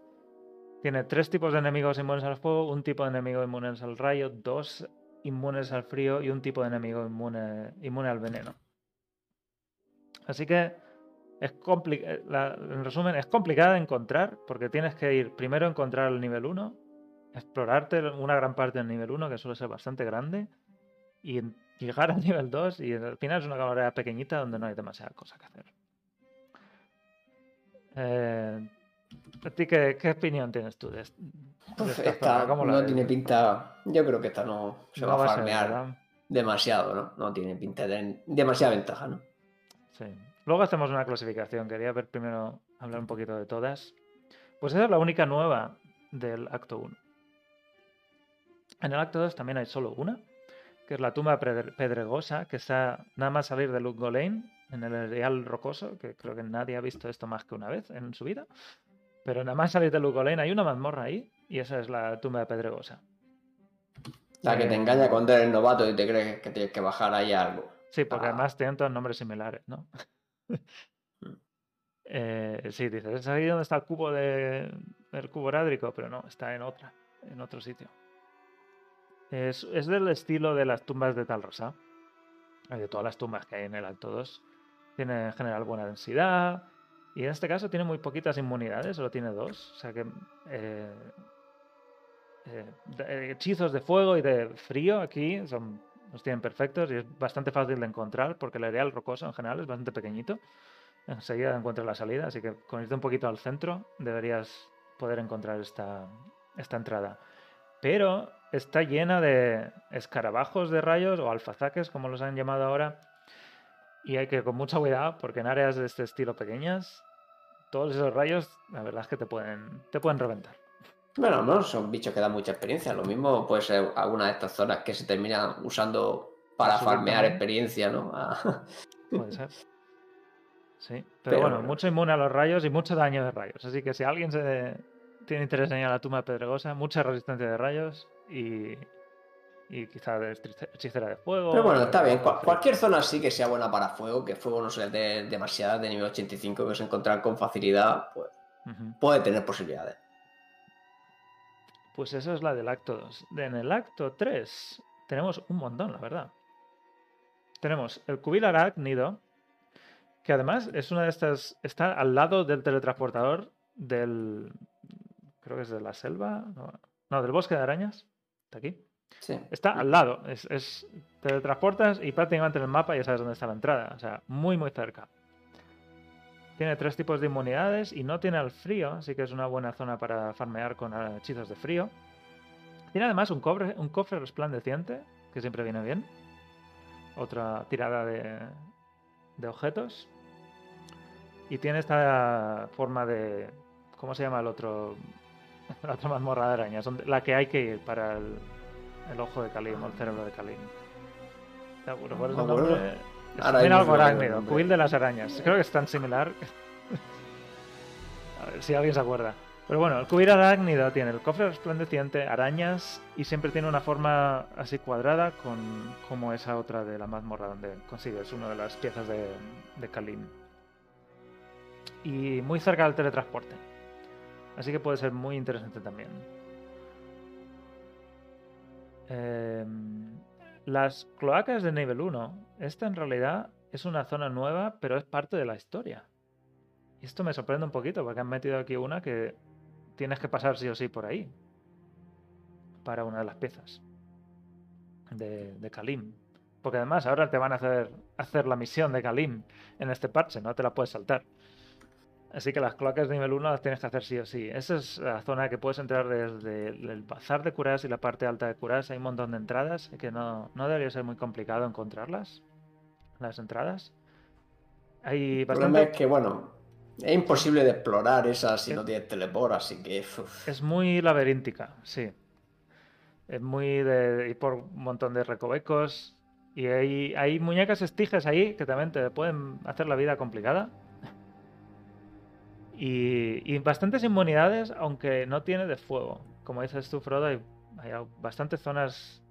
Speaker 1: Tiene tres tipos de enemigos inmunes al fuego, un tipo de enemigo inmune al rayo, dos inmunes al frío y un tipo de enemigo inmune, inmune al veneno. Así que es eh, la- en resumen, es complicada de encontrar porque tienes que ir primero a encontrar el nivel 1, explorarte una gran parte del nivel 1, que suele ser bastante grande, y (laughs) llegar al nivel 2 y al final es una cámara pequeñita donde no hay demasiada cosa que hacer. Eh, ¿A ti qué, qué opinión tienes tú de, est- de
Speaker 2: Pues
Speaker 1: esta
Speaker 2: no
Speaker 1: ves?
Speaker 2: tiene pinta. Yo creo que esta no se
Speaker 1: No
Speaker 2: va a farmear demasiado, ¿no? No tiene pinta de demasiada ventaja, ¿no?
Speaker 1: Sí. Luego hacemos una clasificación. Quería ver primero hablar un poquito de todas. Pues esa es la única nueva del acto 1. En el acto 2 también hay solo una, que es la tumba pedre- pedregosa, que está nada más salir de Lutgolain, en el Real Rocoso, que creo que nadie ha visto esto más que una vez en su vida. Pero nada más salir de Lutgolain hay una mazmorra ahí, y esa es la tumba de pedregosa.
Speaker 2: La que te engaña cuando eres novato y te crees que tienes que bajar ahí algo.
Speaker 1: Sí, porque
Speaker 2: Ah.
Speaker 1: además tienen todos nombres similares, ¿no? (laughs) Eh, sí, dices, es ahí donde está el cubo de el cubo rádrico, pero no, está en otra, en otro sitio. Es, es del estilo de las tumbas de Talrosa, eh, de todas las tumbas que hay en el Acto 2. Tiene en general buena densidad, y en este caso tiene muy poquitas inmunidades, solo tiene dos, o sea que eh, eh, eh, hechizos de fuego y de frío aquí son, los tienen perfectos y es bastante fácil de encontrar porque el areal rocoso en general es bastante pequeñito. Enseguida encuentras la salida, así que con irte un poquito al centro deberías poder encontrar esta, esta entrada. Pero está llena de escarabajos de rayos o alfazaques, como los han llamado ahora, y hay que ir con mucha cuidado porque en áreas de este estilo pequeñas, todos esos rayos, la verdad es que te pueden, te pueden reventar.
Speaker 2: Bueno, no son bichos que dan mucha experiencia. Lo mismo puede ser alguna de estas zonas que se terminan usando para farmear experiencia, ¿no? Ah,
Speaker 1: Puede ser. Sí, pero,
Speaker 2: Pero
Speaker 1: bueno,
Speaker 2: bueno.
Speaker 1: mucho inmune a los rayos y mucho daño de rayos. Así que si alguien se tiene interés en ir a la tumba pedregosa, mucha resistencia de rayos y, y quizá hechicera de fuego.
Speaker 2: Pero bueno, está bien. Cual- cualquier zona sí que sea buena para fuego, que fuego no sea de demasiada de nivel 85 que se encontrar con facilidad, pues puede tener posibilidades.
Speaker 1: Pues eso es la del acto 2. En el acto 3 tenemos un montón, la verdad. Tenemos el cubil arácnido, que además es una de estas. Está al lado del teletransportador del. Creo que es de la selva. No, no, del bosque de arañas. Está aquí.
Speaker 2: Sí.
Speaker 1: Está al lado. Es, es- te teletransportas y prácticamente en el mapa ya sabes dónde está la entrada. O sea, muy, muy cerca. Tiene tres tipos de inmunidades y no tiene al frío, así que es una buena zona para farmear con hechizos de frío. Tiene además un, cobre, un cofre resplandeciente, que siempre viene bien. Otra tirada de, de objetos. Y tiene esta forma de... ¿Cómo se llama el otro? (laughs) La otra mazmorra de arañas, la que hay que ir para el, el ojo de Kalim o el cerebro de Kalim. ¿Te acuerdas cuál es el nombre?
Speaker 2: Mismo
Speaker 1: algo arácnido, de las arañas. Creo que es tan similar. (laughs) A ver si alguien se acuerda. Pero bueno, el cubil arácnido tiene el cofre resplandeciente, arañas y siempre tiene una forma así cuadrada con como esa otra de la mazmorra donde consigues una de las piezas de, de Kalim. Y muy cerca del teletransporte. Así que puede ser muy interesante también. Em, las cloacas de nivel 1. Esta en realidad es una zona nueva, pero es parte de la historia. Y esto me sorprende un poquito, porque han metido aquí una que tienes que pasar sí o sí por ahí. Para una de las piezas. De, de Kalim. Porque además ahora te van a hacer, hacer la misión de Kalim en este parche, no te la puedes saltar. Así que las cloacas de nivel 1 las tienes que hacer sí o sí. Esa es la zona que puedes entrar desde el bazar de curas y la parte alta de curas. Hay un montón de entradas que no, no debería ser muy complicado encontrarlas. Las entradas. Hay
Speaker 2: El problema es que, bueno, es imposible de explorar esa si no tienes teleport, así que. uf.
Speaker 1: Es muy laberíntica, sí. Es muy de ir por un montón de recovecos. Y hay, hay muñecas estiges ahí que también te pueden hacer la vida complicada. Y, y bastantes inmunidades, aunque no tiene de fuego. Como dices tú, Frodo, hay, bastantes zonas.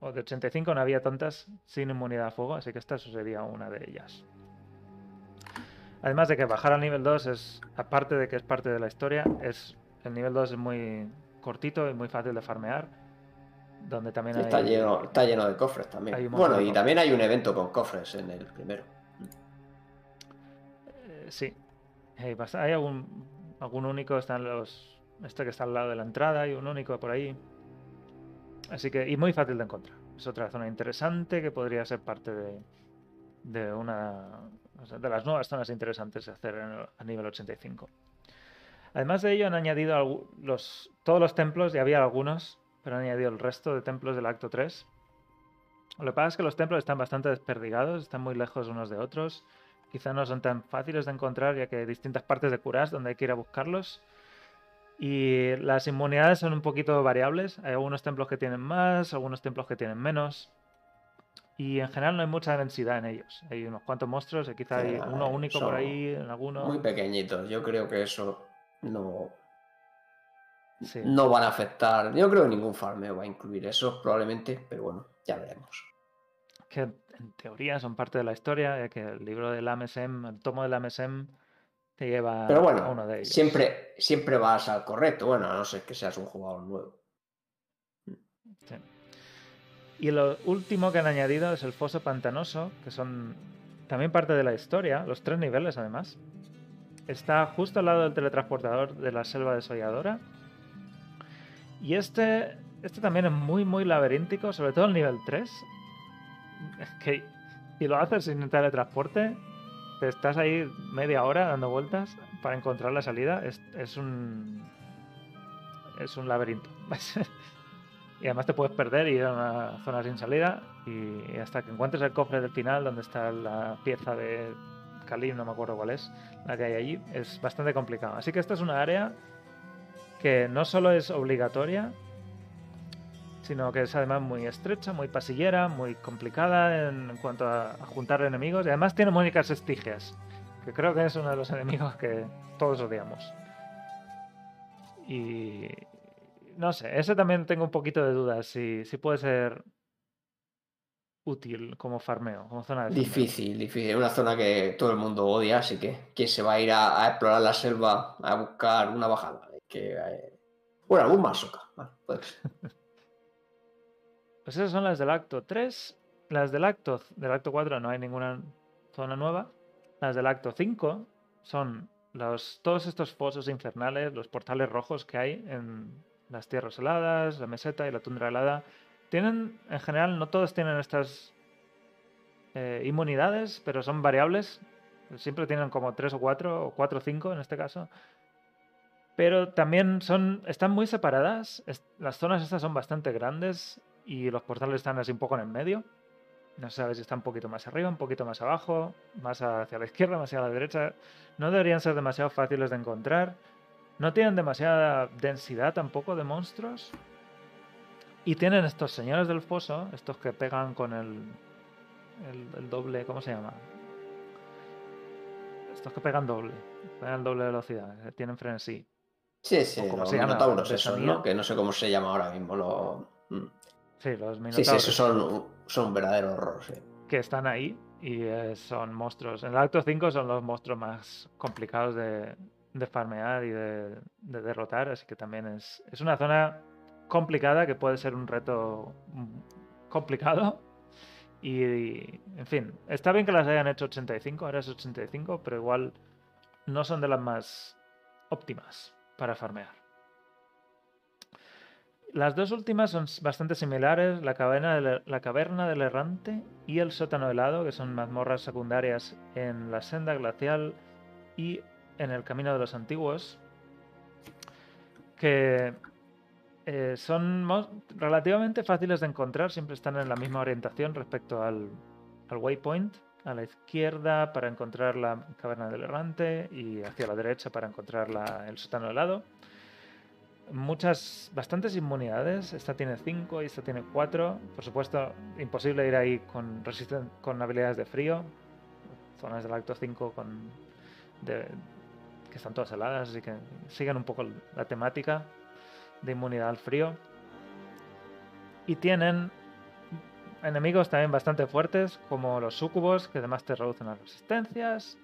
Speaker 1: O de 85 no había tantas sin inmunidad a fuego, así que esta sería una de ellas. Además de que bajar al nivel 2 es, aparte de que es parte de la historia, es el nivel 2 es muy cortito y muy fácil de farmear. Donde también hay...
Speaker 2: Está lleno, está lleno de cofres también. Bueno, y
Speaker 1: cofres.
Speaker 2: también hay un evento con cofres en el primero.
Speaker 1: Eh, sí. Hay, algún, algún único, están los. Este que está al lado de la entrada, hay un único por ahí. Así que. Y muy fácil de encontrar. Es otra zona interesante que podría ser parte de. De una. o sea, de las nuevas zonas interesantes de hacer en- a nivel 85. Además de ello, han añadido todos los templos, ya había algunos, pero han añadido el resto de templos del acto 3. Lo que pasa es que los templos están bastante desperdigados, están muy lejos unos de otros. Quizá no son tan fáciles de encontrar, ya que hay distintas partes de Curas donde hay que ir a buscarlos. Y las inmunidades son un poquito variables. Hay algunos templos que tienen más, algunos templos que tienen menos. Y en general no hay mucha densidad en ellos. Hay unos cuantos monstruos, quizá hay uno único por ahí, en alguno.
Speaker 2: Muy pequeñitos. Yo creo que eso no,
Speaker 1: Sí.
Speaker 2: no van a afectar. Yo creo que ningún farmeo va a incluir eso, probablemente, pero bueno, ya veremos.
Speaker 1: que en teoría son parte de la historia, ya que el libro del AMSM, el tomo del AMSM, te lleva
Speaker 2: Pero
Speaker 1: a uno de ellos.
Speaker 2: siempre, siempre vas al correcto. Bueno, a no ser que seas un jugador nuevo.
Speaker 1: Sí. Y lo último que han añadido es el foso pantanoso, que son también parte de la historia, los tres niveles además. Está justo al lado del teletransportador de la selva desolladora. Y este, este también es muy, muy laberíntico, sobre todo el nivel 3. Es que si lo haces sin teletransporte, te estás ahí media hora dando vueltas para encontrar la salida. Es, es un. Es un laberinto. (laughs) y además te puedes perder y ir a una zona sin salida. Y hasta que encuentres el cofre del final, donde está la pieza de Kalim, no me acuerdo cuál es, la que hay allí, es bastante complicado. Así que esta es una área que no solo es obligatoria, sino que es además muy estrecha, muy pasillera, muy complicada en, cuanto a, juntar enemigos. Y además tiene muñecas estigias, que creo que es uno de los enemigos que todos odiamos. Y no sé, ese también tengo un poquito de dudas si, si puede ser útil como farmeo, como zona de farmeo.
Speaker 2: Difícil, difícil. Es una zona que todo el mundo odia, así que ¿quién se va a ir a, a explorar la selva a buscar una bajada? Que, eh, Bueno, algún masoca. Vale, puede ser. (laughs)
Speaker 1: Pues esas son las del acto 3. Las del acto, del acto 4 no hay ninguna zona nueva. Las del acto 5 son los, todos estos fosos infernales, los portales rojos que hay en las tierras heladas, la meseta y la tundra helada. Tienen, en general, no todos tienen estas eh, inmunidades, pero son variables. Siempre tienen como 3 o 4, o 4 o 5 en este caso. Pero también son, están muy separadas. las zonas estas son bastante grandes y los portales están así un poco en el medio. No sabes si están un poquito más arriba, un poquito más abajo, más hacia la izquierda, más hacia la derecha. No deberían ser demasiado fáciles de encontrar. No tienen demasiada densidad tampoco de monstruos. Y tienen estos señores del foso, estos que pegan con el, el, el doble, ¿cómo se llama? Estos que pegan doble, pegan doble velocidad, que tienen frenesí.
Speaker 2: Sí, sí,
Speaker 1: como
Speaker 2: los
Speaker 1: se llama,
Speaker 2: esos. ¿no? Que no sé cómo se llama ahora mismo. Lo...
Speaker 1: Sí, los
Speaker 2: Sí,
Speaker 1: minotauros.
Speaker 2: sí, esos son, son un verdadero horror, sí.
Speaker 1: que están ahí y eh, son monstruos. En el acto 5 son los monstruos más complicados de, de farmear y de, de derrotar, así que también es, es una zona complicada que puede ser un reto mm, complicado. Y, en fin, está bien que las hayan hecho 85, ahora es 85, pero igual no son de las más óptimas para farmear. Las dos últimas son bastante similares, la caverna, del, errante y el sótano helado, que son mazmorras secundarias en la senda glacial y en el camino de los antiguos que eh, son relativamente fáciles de encontrar, siempre están en la misma orientación respecto al waypoint, a la izquierda para encontrar la caverna del errante y hacia la derecha para encontrar el sótano helado. Muchas, bastantes inmunidades. Esta tiene 5 y esta tiene 4. Por supuesto, imposible ir ahí con, con habilidades de frío. Zonas del acto 5 con, que están todas heladas, así que siguen un poco la temática de inmunidad al frío. Y tienen enemigos también bastante fuertes, como los sucubos, que además te reducen las resistencias.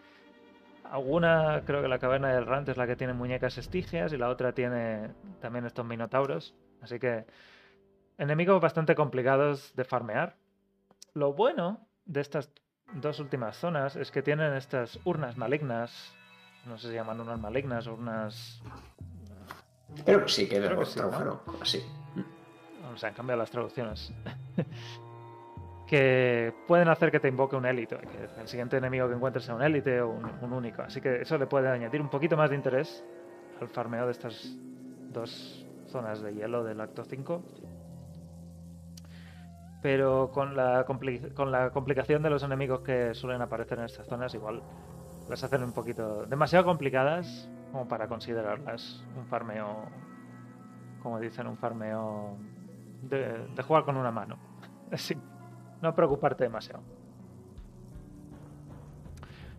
Speaker 1: Alguna, creo que la caverna del Rant es la que tiene muñecas estigias y la otra tiene también estos minotauros. Así que enemigos bastante complicados de farmear. Lo bueno de estas dos últimas zonas es que tienen estas urnas malignas. No sé si llaman urnas malignas o urnas
Speaker 2: Creo que sí, que, Creo que sí, así.
Speaker 1: se han cambiado las traducciones. (laughs) que pueden hacer que te invoque un élite, que el siguiente enemigo que encuentres sea un élite o un, único. Así que eso le puede añadir un poquito más de interés al farmeo de estas dos zonas de hielo del acto 5. Pero con la, con la complicación de los enemigos que suelen aparecer en estas zonas, igual las hacen un poquito demasiado complicadas como para considerarlas un farmeo, como dicen, un farmeo de, jugar con una mano. (laughs) Así, no preocuparte demasiado.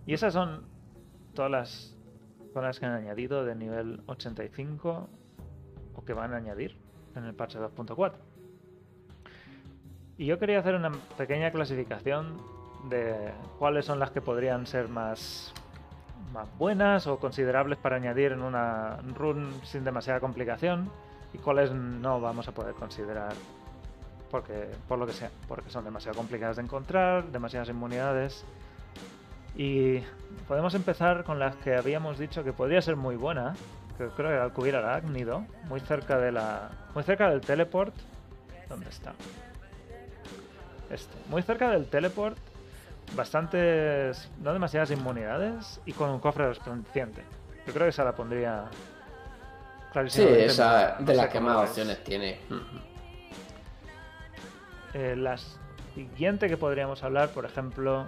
Speaker 1: Y esas son todas las zonas que han añadido de nivel 85 o que van a añadir en el parche 2.4. Y yo quería hacer una pequeña clasificación de cuáles son las que podrían ser más más buenas o considerables para añadir en una run sin demasiada complicación y cuáles no vamos a poder considerar porque por lo que sea, porque son demasiado complicadas de encontrar, demasiadas inmunidades y podemos empezar con las que habíamos dicho que podría ser muy buena, que creo que era el cubrir arácnido, muy cerca de la muy cerca del teleport. ¿Dónde está? Este, muy cerca del teleport bastantes, no demasiadas inmunidades y con un cofre resplandeciente. Yo creo que esa la pondría
Speaker 2: Sí, esa de las que más opciones tiene.
Speaker 1: Eh, la siguiente que podríamos hablar, por ejemplo,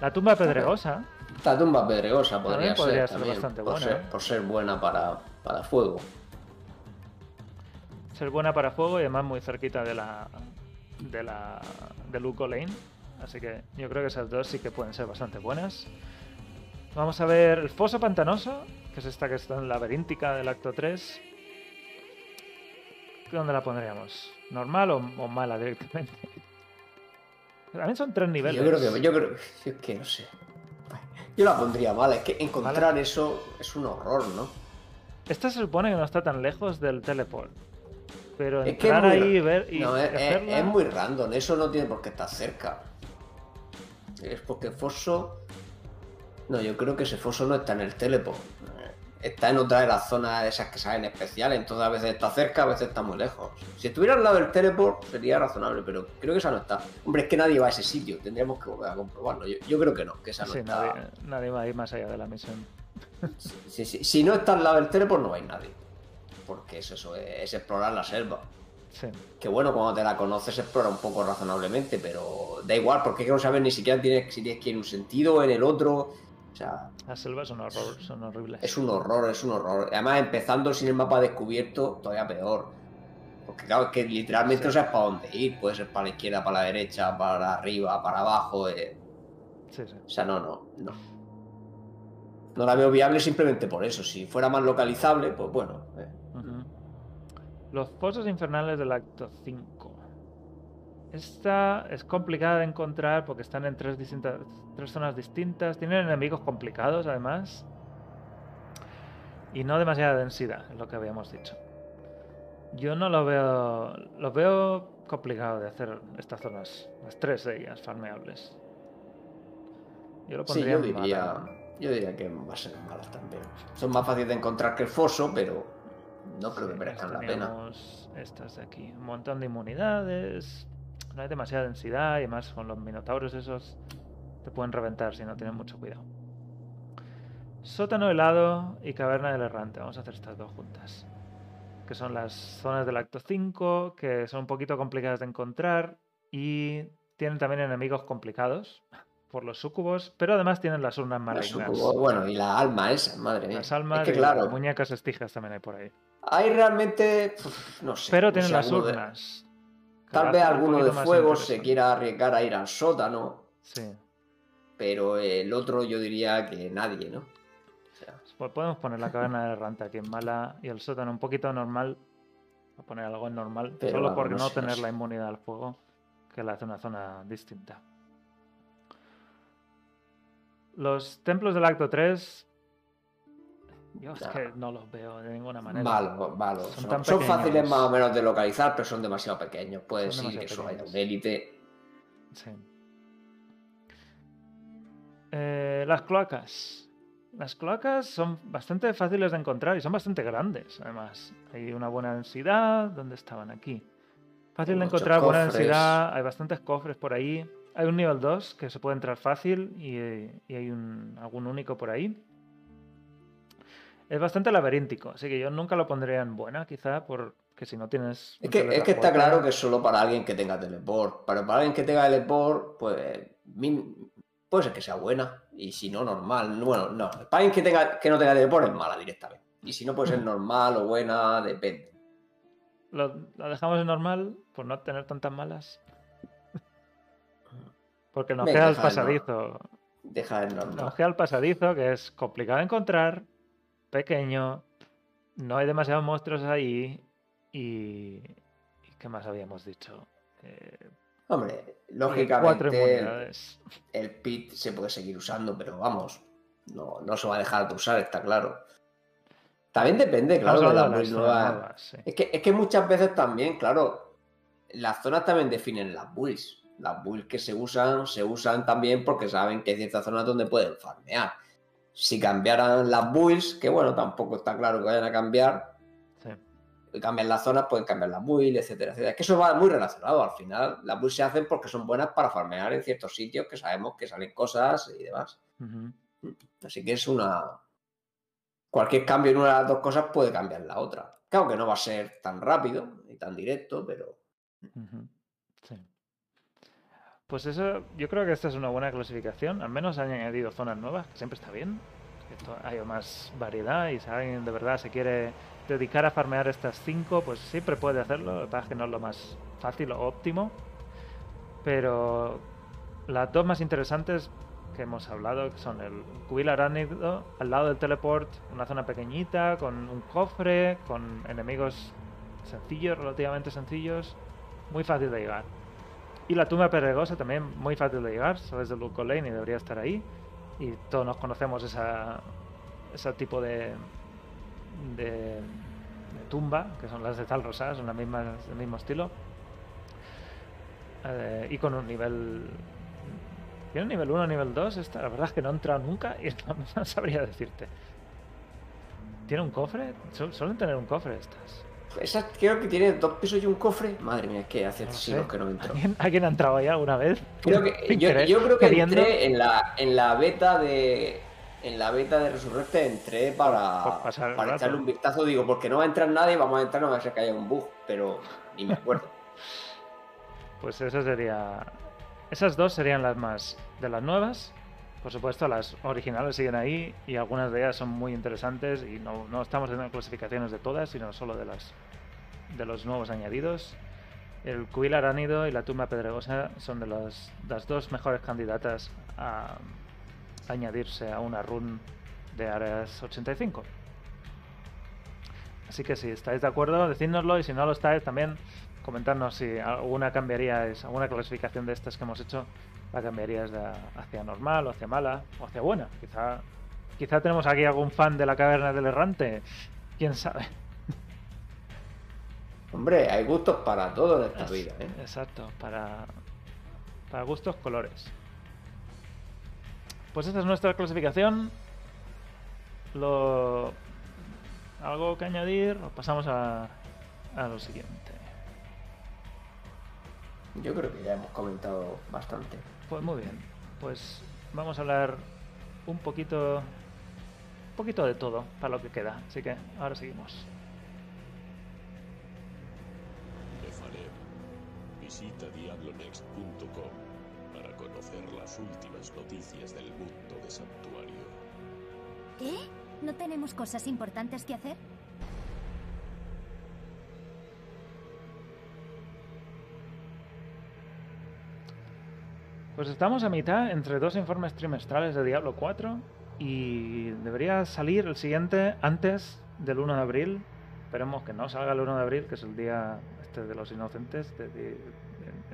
Speaker 1: la tumba pedregosa.
Speaker 2: La tumba pedregosa podría, ser, bastante buena. ¿eh? por ser buena para, para fuego.
Speaker 1: Ser buena para fuego y además muy cerquita de la de la de Luco Lane. Así que yo creo que esas dos sí que pueden ser bastante buenas. Vamos a ver el foso pantanoso, que es esta que está en laberíntica del acto 3. ¿Dónde la pondríamos? ¿Normal o, mala directamente? (laughs) También son tres niveles.
Speaker 2: Yo creo que, yo creo, yo que no sé. Yo la pondría mala, es que encontrar eso es un horror, ¿no?
Speaker 1: Esta se supone que no está tan lejos del teleport. Pero entrar ahí y ver y
Speaker 2: no, es, muy random, eso no tiene por qué estar cerca. Es porque Foso. No, yo creo que ese Foso no está en el teleport. Está en otra de las zonas esas que salen especiales. Entonces a veces está cerca, a veces está muy lejos. Si estuviera al lado del teleport sería razonable, pero creo que esa no está. Hombre, es que nadie va a ese sitio. Tendríamos que volver a comprobarlo. Yo, creo que no, que esa no está.
Speaker 1: Nadie, va a ir más allá de la misión.
Speaker 2: Sí, sí. Si no está al lado del teleport, no va a ir nadie. Porque es eso, es explorar la selva. Que bueno, cuando te la conoces explora un poco razonablemente, pero da igual, porque no sabes ni siquiera tienes, si tienes que ir en un sentido o en el otro. O sea,
Speaker 1: Las selvas son, horror, son horribles.
Speaker 2: Es un horror, es un horror. Además, empezando sin el mapa descubierto, todavía peor. Porque claro, es que literalmente no sabes para dónde ir. Puede ser para la izquierda, para la derecha, para arriba, para abajo. Eh. O sea, no, no, no. No la veo viable simplemente por eso. Si fuera más localizable, pues bueno. Eh.
Speaker 1: Los pozos infernales del acto 5. Esta es complicada de encontrar porque están en tres, distintas, tres zonas distintas. Tienen enemigos complicados además. Y no demasiada densidad, es lo que habíamos dicho. Yo no lo veo. Lo veo complicado de hacer estas zonas. Las tres de ellas, farmeables.
Speaker 2: Yo lo pondría yo diría, yo diría que va a ser malas también. Son más fáciles de encontrar que el foso, pero no creo que merezcan la pena.
Speaker 1: Estas de aquí. Un montón de inmunidades. No hay demasiada densidad y más con los minotauros esos te pueden reventar si no tienes mucho cuidado. Sótano helado y caverna del errante. Vamos a hacer estas dos juntas. Que son las zonas del acto 5, que son un poquito complicadas de encontrar y tienen también enemigos complicados por los sucubos, pero además tienen las urnas malignas.
Speaker 2: bueno, y la alma esa, madre mía.
Speaker 1: Las almas
Speaker 2: es que
Speaker 1: y
Speaker 2: claro,
Speaker 1: las muñecas estijas también hay por ahí.
Speaker 2: hay realmente, uf, no sé.
Speaker 1: Pero
Speaker 2: no
Speaker 1: tienen
Speaker 2: sé,
Speaker 1: las
Speaker 2: de-
Speaker 1: urnas.
Speaker 2: Tal vez alguno de fuego se quiera arriesgar a ir al sótano,
Speaker 1: Sí.
Speaker 2: pero el otro yo diría que nadie, ¿no? O sea,
Speaker 1: Pues podemos poner la caverna del errante aquí en mala y el sótano un poquito normal. A poner algo en normal,
Speaker 2: Pero
Speaker 1: solo por
Speaker 2: no
Speaker 1: tener la inmunidad al fuego, que le hace una zona distinta. Los templos del acto 3. Yo es
Speaker 2: Nah.
Speaker 1: que no los veo de ninguna manera.
Speaker 2: Malo, malo.
Speaker 1: Son
Speaker 2: Son, fáciles más o menos de localizar, pero son demasiado pequeños. Puede decir que solo hay
Speaker 1: pequeños.
Speaker 2: un élite.
Speaker 1: Sí. Eh, las cloacas. Las cloacas son bastante fáciles de encontrar y son bastante grandes, además. Hay una buena densidad. ¿Dónde estaban aquí? Fácil
Speaker 2: Hay
Speaker 1: de encontrar, buena
Speaker 2: cofres.
Speaker 1: densidad. Hay bastantes cofres por ahí. Hay un nivel 2 que se puede entrar fácil y, y hay un, algún único por ahí. Es bastante laberíntico, así que yo nunca lo pondría en buena, quizá, porque si no tienes.
Speaker 2: Es que, es que está claro que es solo para alguien que tenga teleport. Pero para alguien que tenga teleport, pues puede ser que sea buena. Y si no, normal. Bueno, no. Para alguien que, tenga, que no tenga teleport es mala directamente. Y si no, puede ser (laughs) normal o buena, depende.
Speaker 1: Lo, lo dejamos en normal por no tener tantas malas. (laughs) Porque nos
Speaker 2: Venga,
Speaker 1: queda el pasadizo.
Speaker 2: Deja el normal.
Speaker 1: Nos queda el pasadizo que es complicado de encontrar, pequeño, no hay demasiados monstruos ahí y... ¿y ¿Qué más habíamos dicho? Eh,
Speaker 2: Hombre,
Speaker 1: cuatro
Speaker 2: lógicamente el, pit se puede seguir usando, pero vamos, no, no se va a dejar de usar, está claro. También depende, claro, de las
Speaker 1: zonas
Speaker 2: nuevas.
Speaker 1: nuevas, sí.
Speaker 2: Es que, es que muchas veces también, claro, las zonas también definen las builds. Las builds que se usan, se usan también porque saben que hay ciertas zonas donde pueden farmear. Si cambiaran las builds, que bueno, tampoco está claro que vayan a cambiar,
Speaker 1: Sí.
Speaker 2: y cambian las zonas, pueden cambiar las builds, etcétera, etcétera. Es que eso va muy relacionado. Al final, las builds se hacen porque son buenas para farmear en ciertos sitios que sabemos que salen cosas y demás. Así que es una. Cualquier cambio en una de las dos cosas puede cambiar la otra. Claro que no va a ser tan rápido ni tan directo, pero.
Speaker 1: Pues eso, yo creo que esta es una buena clasificación. Al menos han añadido zonas nuevas, que siempre está bien. que to- Hay más variedad y si alguien de verdad se quiere dedicar a farmear estas cinco, pues siempre puede hacerlo. Lo que pasa es que no es lo más fácil o óptimo. Pero las dos más interesantes que hemos hablado que son el arácnido al lado del teleport, una zona pequeñita, con un cofre, con enemigos sencillos, relativamente sencillos, muy fácil de llegar. Y la tumba pedregosa también muy fácil de llegar, sabes de Luco Lane y debería estar ahí. Y todos nos conocemos esa, ese tipo de, de, de tumba, que son las de Tal Rosada, son las mismas, del mismo estilo. Eh, y con un nivel. ¿Tiene nivel 1 nivel 2? Esta, la verdad es que no he entrado nunca y (laughs) no, sabría decirte. ¿Tiene un cofre? Su- Suelen tener un cofre estas.
Speaker 2: Esa creo que tiene dos pisos y un cofre. Madre mía, es que hace
Speaker 1: No
Speaker 2: siglos
Speaker 1: sé.
Speaker 2: que no entro.
Speaker 1: ¿Alguien, alguien ha entrado ahí alguna vez?
Speaker 2: Creo que, yo, yo creo que
Speaker 1: queriendo.
Speaker 2: entré en la, en la beta de. En la beta de Resurrecte entré para,
Speaker 1: Por pasar
Speaker 2: para echarle un vistazo. Digo, porque no va a entrar nadie, vamos a entrar, no va a ser que haya un bug, pero ni me acuerdo. (laughs)
Speaker 1: Pues eso sería. Esas dos serían las más de las nuevas. Por supuesto, las originales siguen ahí y algunas de ellas son muy interesantes y no, no estamos haciendo clasificaciones de todas, sino solo de las de los nuevos añadidos. El Cubil Aránido y la Tumba Pedregosa son de las, dos mejores candidatas a añadirse a una run de Áreas 85. Así que si estáis de acuerdo, decídnoslo y si no lo estáis, también comentarnos si alguna cambiaríais, alguna clasificación de estas que hemos hecho, la cambiaríais de hacia normal o hacia mala o hacia buena. Quizá, quizá tenemos aquí algún fan de la caverna del errante. Quién sabe.
Speaker 2: Hombre, hay gustos para todo en esta
Speaker 1: Es-
Speaker 2: vida, ¿eh?
Speaker 1: Exacto, para, para gustos colores. Pues esta es nuestra clasificación. Lo, ¿Algo que añadir? O pasamos a, a lo siguiente.
Speaker 2: Yo creo que ya hemos comentado bastante.
Speaker 1: Pues muy bien. Pues vamos a hablar un poquito poquito de todo para lo que queda. Así que ahora seguimos.
Speaker 4: Para conocer las últimas noticias del mundo de Santuario.
Speaker 5: ¿Eh? ¿No tenemos cosas importantes que hacer?
Speaker 1: Pues estamos a mitad entre dos informes trimestrales de Diablo 4 y debería salir el siguiente antes del 1 de abril. Esperemos que no salga el 1 de abril, que es el día este de los inocentes de, de,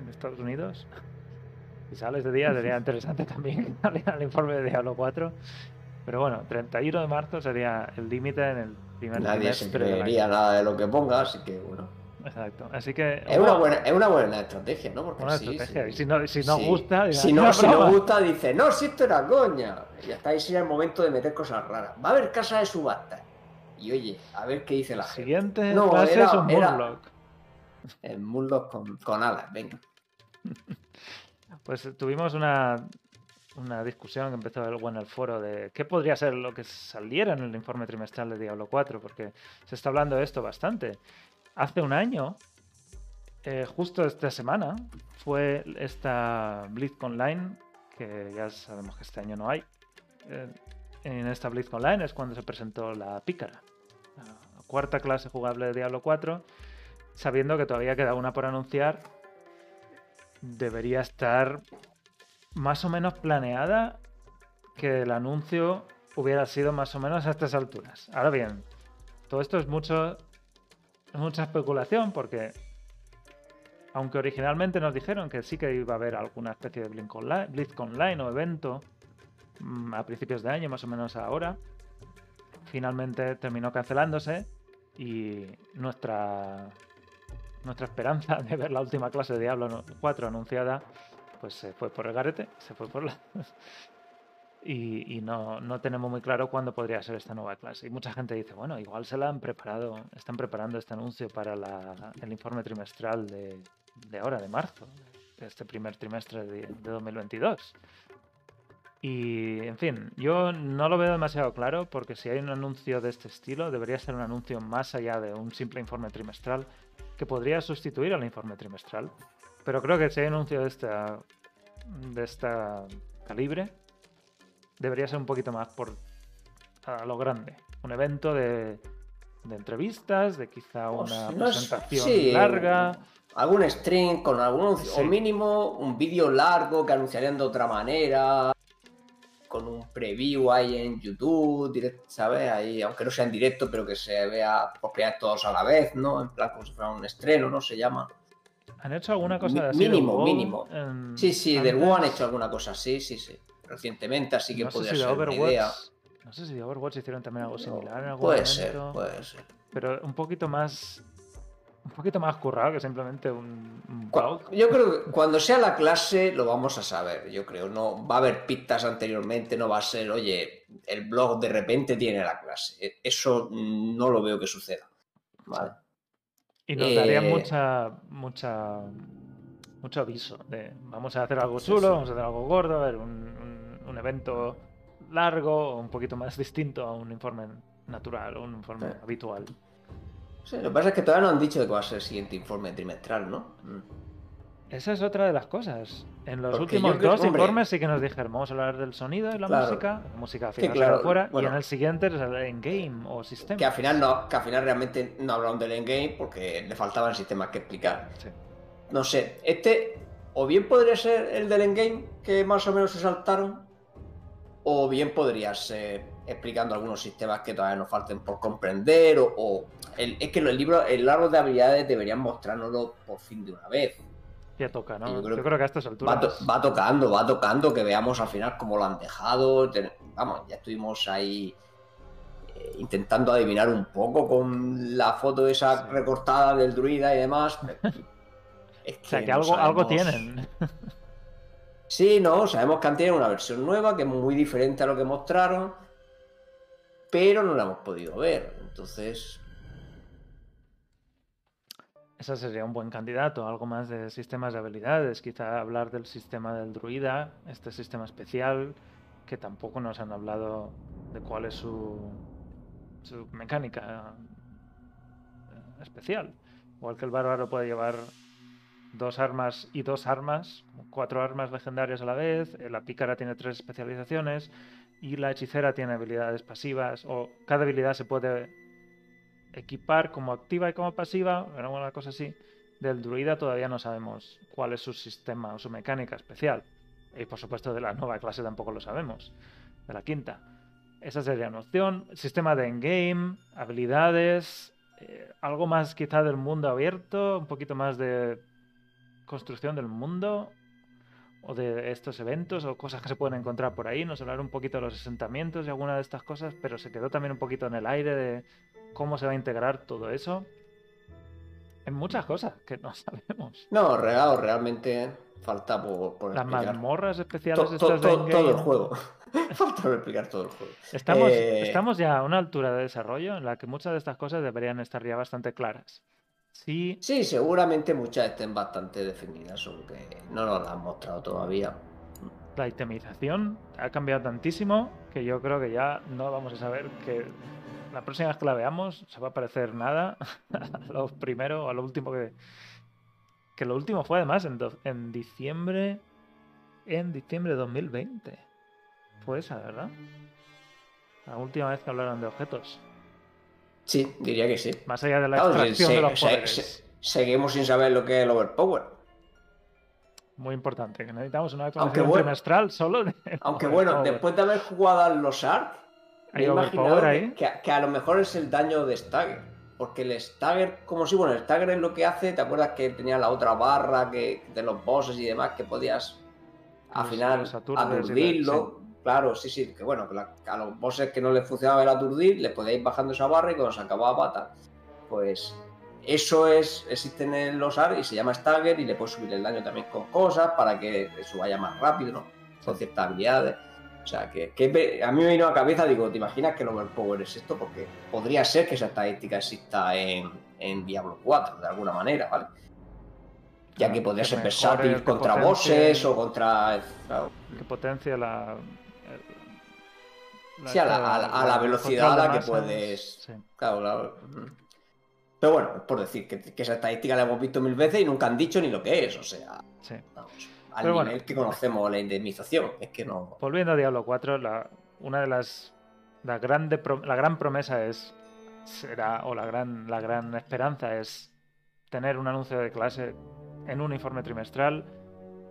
Speaker 1: en, Estados Unidos. Si sale ese día sería (laughs) interesante también el informe de Diablo 4. Pero bueno, 31 de marzo sería el límite en el primer
Speaker 2: Nadie se creería nada de lo que ponga, así que bueno.
Speaker 1: Exacto. Así que.
Speaker 2: Es una buena, es una buena estrategia, ¿no?
Speaker 1: Porque una sí, estrategia. Sí. Y si no, si no sí. gusta. Dirá,
Speaker 2: si no, si no gusta, dice, no, si esto era coña. Y ya está ahí sería el momento de meter cosas raras. Va a haber casa de subasta. Y oye, a ver qué dice la gente.
Speaker 1: Siguiente no, clase era, es un Murloc.
Speaker 2: El Murloc con, con alas, venga. (laughs)
Speaker 1: Pues tuvimos una, una discusión que empezó luego en el foro de qué podría ser lo que saliera en el informe trimestral de Diablo 4, porque se está hablando de esto bastante hace un año, eh, justo esta semana, fue esta Blitz Online, que ya sabemos que este año no hay. Eh, en esta Blitz Online es cuando se presentó la Pícara, la cuarta clase jugable de Diablo 4, sabiendo que todavía queda una por anunciar. Debería estar más o menos planeada que el anuncio hubiera sido más o menos a estas alturas. Ahora bien, todo esto es mucho mucha especulación porque, aunque originalmente nos dijeron que sí que iba a haber alguna especie de Blink Online, o evento mmm, a principios de año, más o menos ahora, finalmente terminó cancelándose y nuestra, nuestra esperanza de ver la última clase de Diablo 4 anunciada pues se fue por el garete, se fue por la... (laughs) y, y no, no, tenemos muy claro cuándo podría ser esta nueva clase. Y mucha gente dice, bueno, igual se la han preparado, están preparando este anuncio para la, el informe trimestral de, de, ahora, de marzo, de este primer trimestre de, de 2022. Y, en fin, yo no lo veo demasiado claro porque si hay un anuncio de este estilo, debería ser un anuncio más allá de un simple informe trimestral que podría sustituir al informe trimestral. Pero creo que si hay un anuncio de esta, de esta calibre, debería ser un poquito más por a lo grande. Un evento de, de entrevistas, de quizá una no presentación sí,
Speaker 2: larga. Algún stream con algún, sí. o mínimo un vídeo largo que anunciarían de otra manera, con un preview ahí en YouTube, direct, ¿sabes? Ahí, aunque no sea en directo, pero que se vea por primera todos a la vez, ¿no? En plan como si fuera un estreno, ¿no? Se llama.
Speaker 1: ¿Han hecho alguna cosa así?
Speaker 2: Mínimo, mínimo. En... Sí, sí, del WoW han hecho alguna cosa así, sí, sí recientemente, así que
Speaker 1: no
Speaker 2: podría
Speaker 1: si
Speaker 2: ser
Speaker 1: Overwatch,
Speaker 2: una idea.
Speaker 1: No sé si de Overwatch hicieron también algo similar en algún
Speaker 2: puede
Speaker 1: momento,
Speaker 2: ser, puede ser.
Speaker 1: Pero un poquito más. Un poquito más currado que simplemente un, un
Speaker 2: blog. Yo creo que cuando sea la clase lo vamos a saber, yo creo. No va a haber pistas anteriormente, no va a ser, oye, el blog de repente tiene la clase. E, Eso no lo veo que suceda. Vale.
Speaker 1: Y nos daría eh... mucha, mucha, mucho aviso de vamos a hacer algo chulo, sí, sí. vamos a hacer algo gordo, a ver, un, un, un evento largo, un poquito más distinto a un informe natural o un informe sí. habitual.
Speaker 2: Sí, lo que pasa es que todavía no han dicho de cuál va a ser el siguiente informe trimestral, ¿no? Mm.
Speaker 1: Esa es otra de las cosas. En los Porque últimos dos hombre, informes sí que nos dijeron, vamos a hablar del sonido y la claro, música, la música al final claro, fuera, bueno, y en el siguiente es el endgame o sistema.
Speaker 2: Que al final no, que al final realmente no hablaron del endgame porque le faltaban sistemas que explicar.
Speaker 1: Sí.
Speaker 2: No sé, este o bien podría ser el del endgame que más o menos se saltaron, o bien podría ser explicando algunos sistemas que todavía nos falten por comprender, o, o el, es que los libros, el árbol de habilidades deberían mostrárnoslo por fin de una vez.
Speaker 1: Ya toca, ¿no? Yo creo, yo creo que a estas alturas.
Speaker 2: Va, to va, tocando, va tocando, que veamos al final cómo lo han dejado. Vamos, ya estuvimos ahí eh, intentando adivinar un poco con la foto esa sí. recortada del druida y demás. (laughs)
Speaker 1: Es que o sea, que algo, sabemos... algo tienen.
Speaker 2: Sí, no, sabemos que han tenido una versión nueva que es muy diferente a lo que mostraron, pero no la hemos podido ver. Entonces.
Speaker 1: Ese sería un buen candidato, algo más de sistemas de habilidades, quizá hablar del sistema del druida, este sistema especial, que tampoco nos han hablado de cuál es su, su mecánica eh, especial. Igual que el bárbaro puede llevar dos armas y dos armas, cuatro armas legendarias a la vez, eh, la pícara tiene tres especializaciones y la hechicera tiene habilidades pasivas, o cada habilidad se puede equipar como activa y como pasiva, una cosa así. Del druida todavía no sabemos cuál es su sistema o su mecánica especial. Y por supuesto de la nueva clase tampoco lo sabemos, de la quinta. Esa sería una opción. Sistema de endgame, habilidades, eh, algo más quizá del mundo abierto, un poquito más de construcción del mundo o de estos eventos o cosas que se pueden encontrar por ahí. Nos hablar un poquito de los asentamientos y alguna de estas cosas, pero se quedó también un poquito en el aire de cómo se va a integrar todo eso. En muchas cosas que no (laughs) sabemos.
Speaker 2: No, real, realmente falta por, por
Speaker 1: Las
Speaker 2: explicar.
Speaker 1: mazmorras especiales
Speaker 2: To- to- todo el juego. (laughs) (laughs) falta por explicar todo el juego.
Speaker 1: Estamos,
Speaker 2: Eh,
Speaker 1: estamos ya a una altura de desarrollo en la que muchas de estas cosas deberían estar ya bastante claras. Sí,
Speaker 2: Sí, seguramente muchas estén bastante definidas, solo que no nos las han mostrado todavía.
Speaker 1: la itemización ha cambiado tantísimo que yo creo que ya no vamos a saber que la próxima vez que la veamos se va a parecer nada a lo primero o a lo último que... Que lo último fue además en, do- en diciembre... En diciembre de 2020. Fue esa, ¿verdad? La última vez que hablaron de objetos.
Speaker 2: Sí, diría que sí.
Speaker 1: Más allá de la
Speaker 2: Claro,
Speaker 1: extracción
Speaker 2: se-
Speaker 1: de los
Speaker 2: se-
Speaker 1: poderes.
Speaker 2: se- seguimos sin saber lo que es el overpower.
Speaker 1: Muy importante, que necesitamos una
Speaker 2: Aunque
Speaker 1: actualización
Speaker 2: bueno-
Speaker 1: trimestral solo de
Speaker 2: Aunque bueno, después de haber jugado a los Ark,
Speaker 1: Hay overpower
Speaker 2: que,
Speaker 1: ahí.
Speaker 2: que- que a lo mejor es el daño de Stagger. Porque el Stagger, como si, bueno, el Stagger es lo que hace, ¿te acuerdas que tenía la otra barra que, de los bosses y demás que podías al final aturdirlo? Claro, sí, sí, que bueno, que la- que a los bosses que no les funcionaba el aturdir, les podíais ir bajando esa barra y cuando se acababa pata, pues eso es, existe en los AR y se llama Stagger y le puedes subir el daño también con cosas para que eso vaya más rápido, ¿no? Con ciertas habilidades. O sea, que, que a mí me vino a la cabeza, digo, ¿te imaginas que el overpower es esto? Porque podría ser que esa estadística exista en, en Diablo 4, de alguna manera, ¿vale? Ya que podría
Speaker 1: que
Speaker 2: ser versátil contra bosses o contra... claro.
Speaker 1: que potencia la.
Speaker 2: Sí, a la- a la- a la
Speaker 1: el
Speaker 2: velocidad a la que puedes-
Speaker 1: sí.
Speaker 2: Claro, claro. Pero bueno, por decir que, que esa estadística la hemos visto mil veces y nunca han dicho ni lo que es. O sea,
Speaker 1: sí.
Speaker 2: Al
Speaker 1: Pero
Speaker 2: nivel
Speaker 1: bueno.
Speaker 2: que conocemos la indemnización. Es que no.
Speaker 1: Volviendo a Diablo 4, la, una de las. La, grande la gran promesa es. Será, o la gran, la gran esperanza es tener un anuncio de clase en un informe trimestral.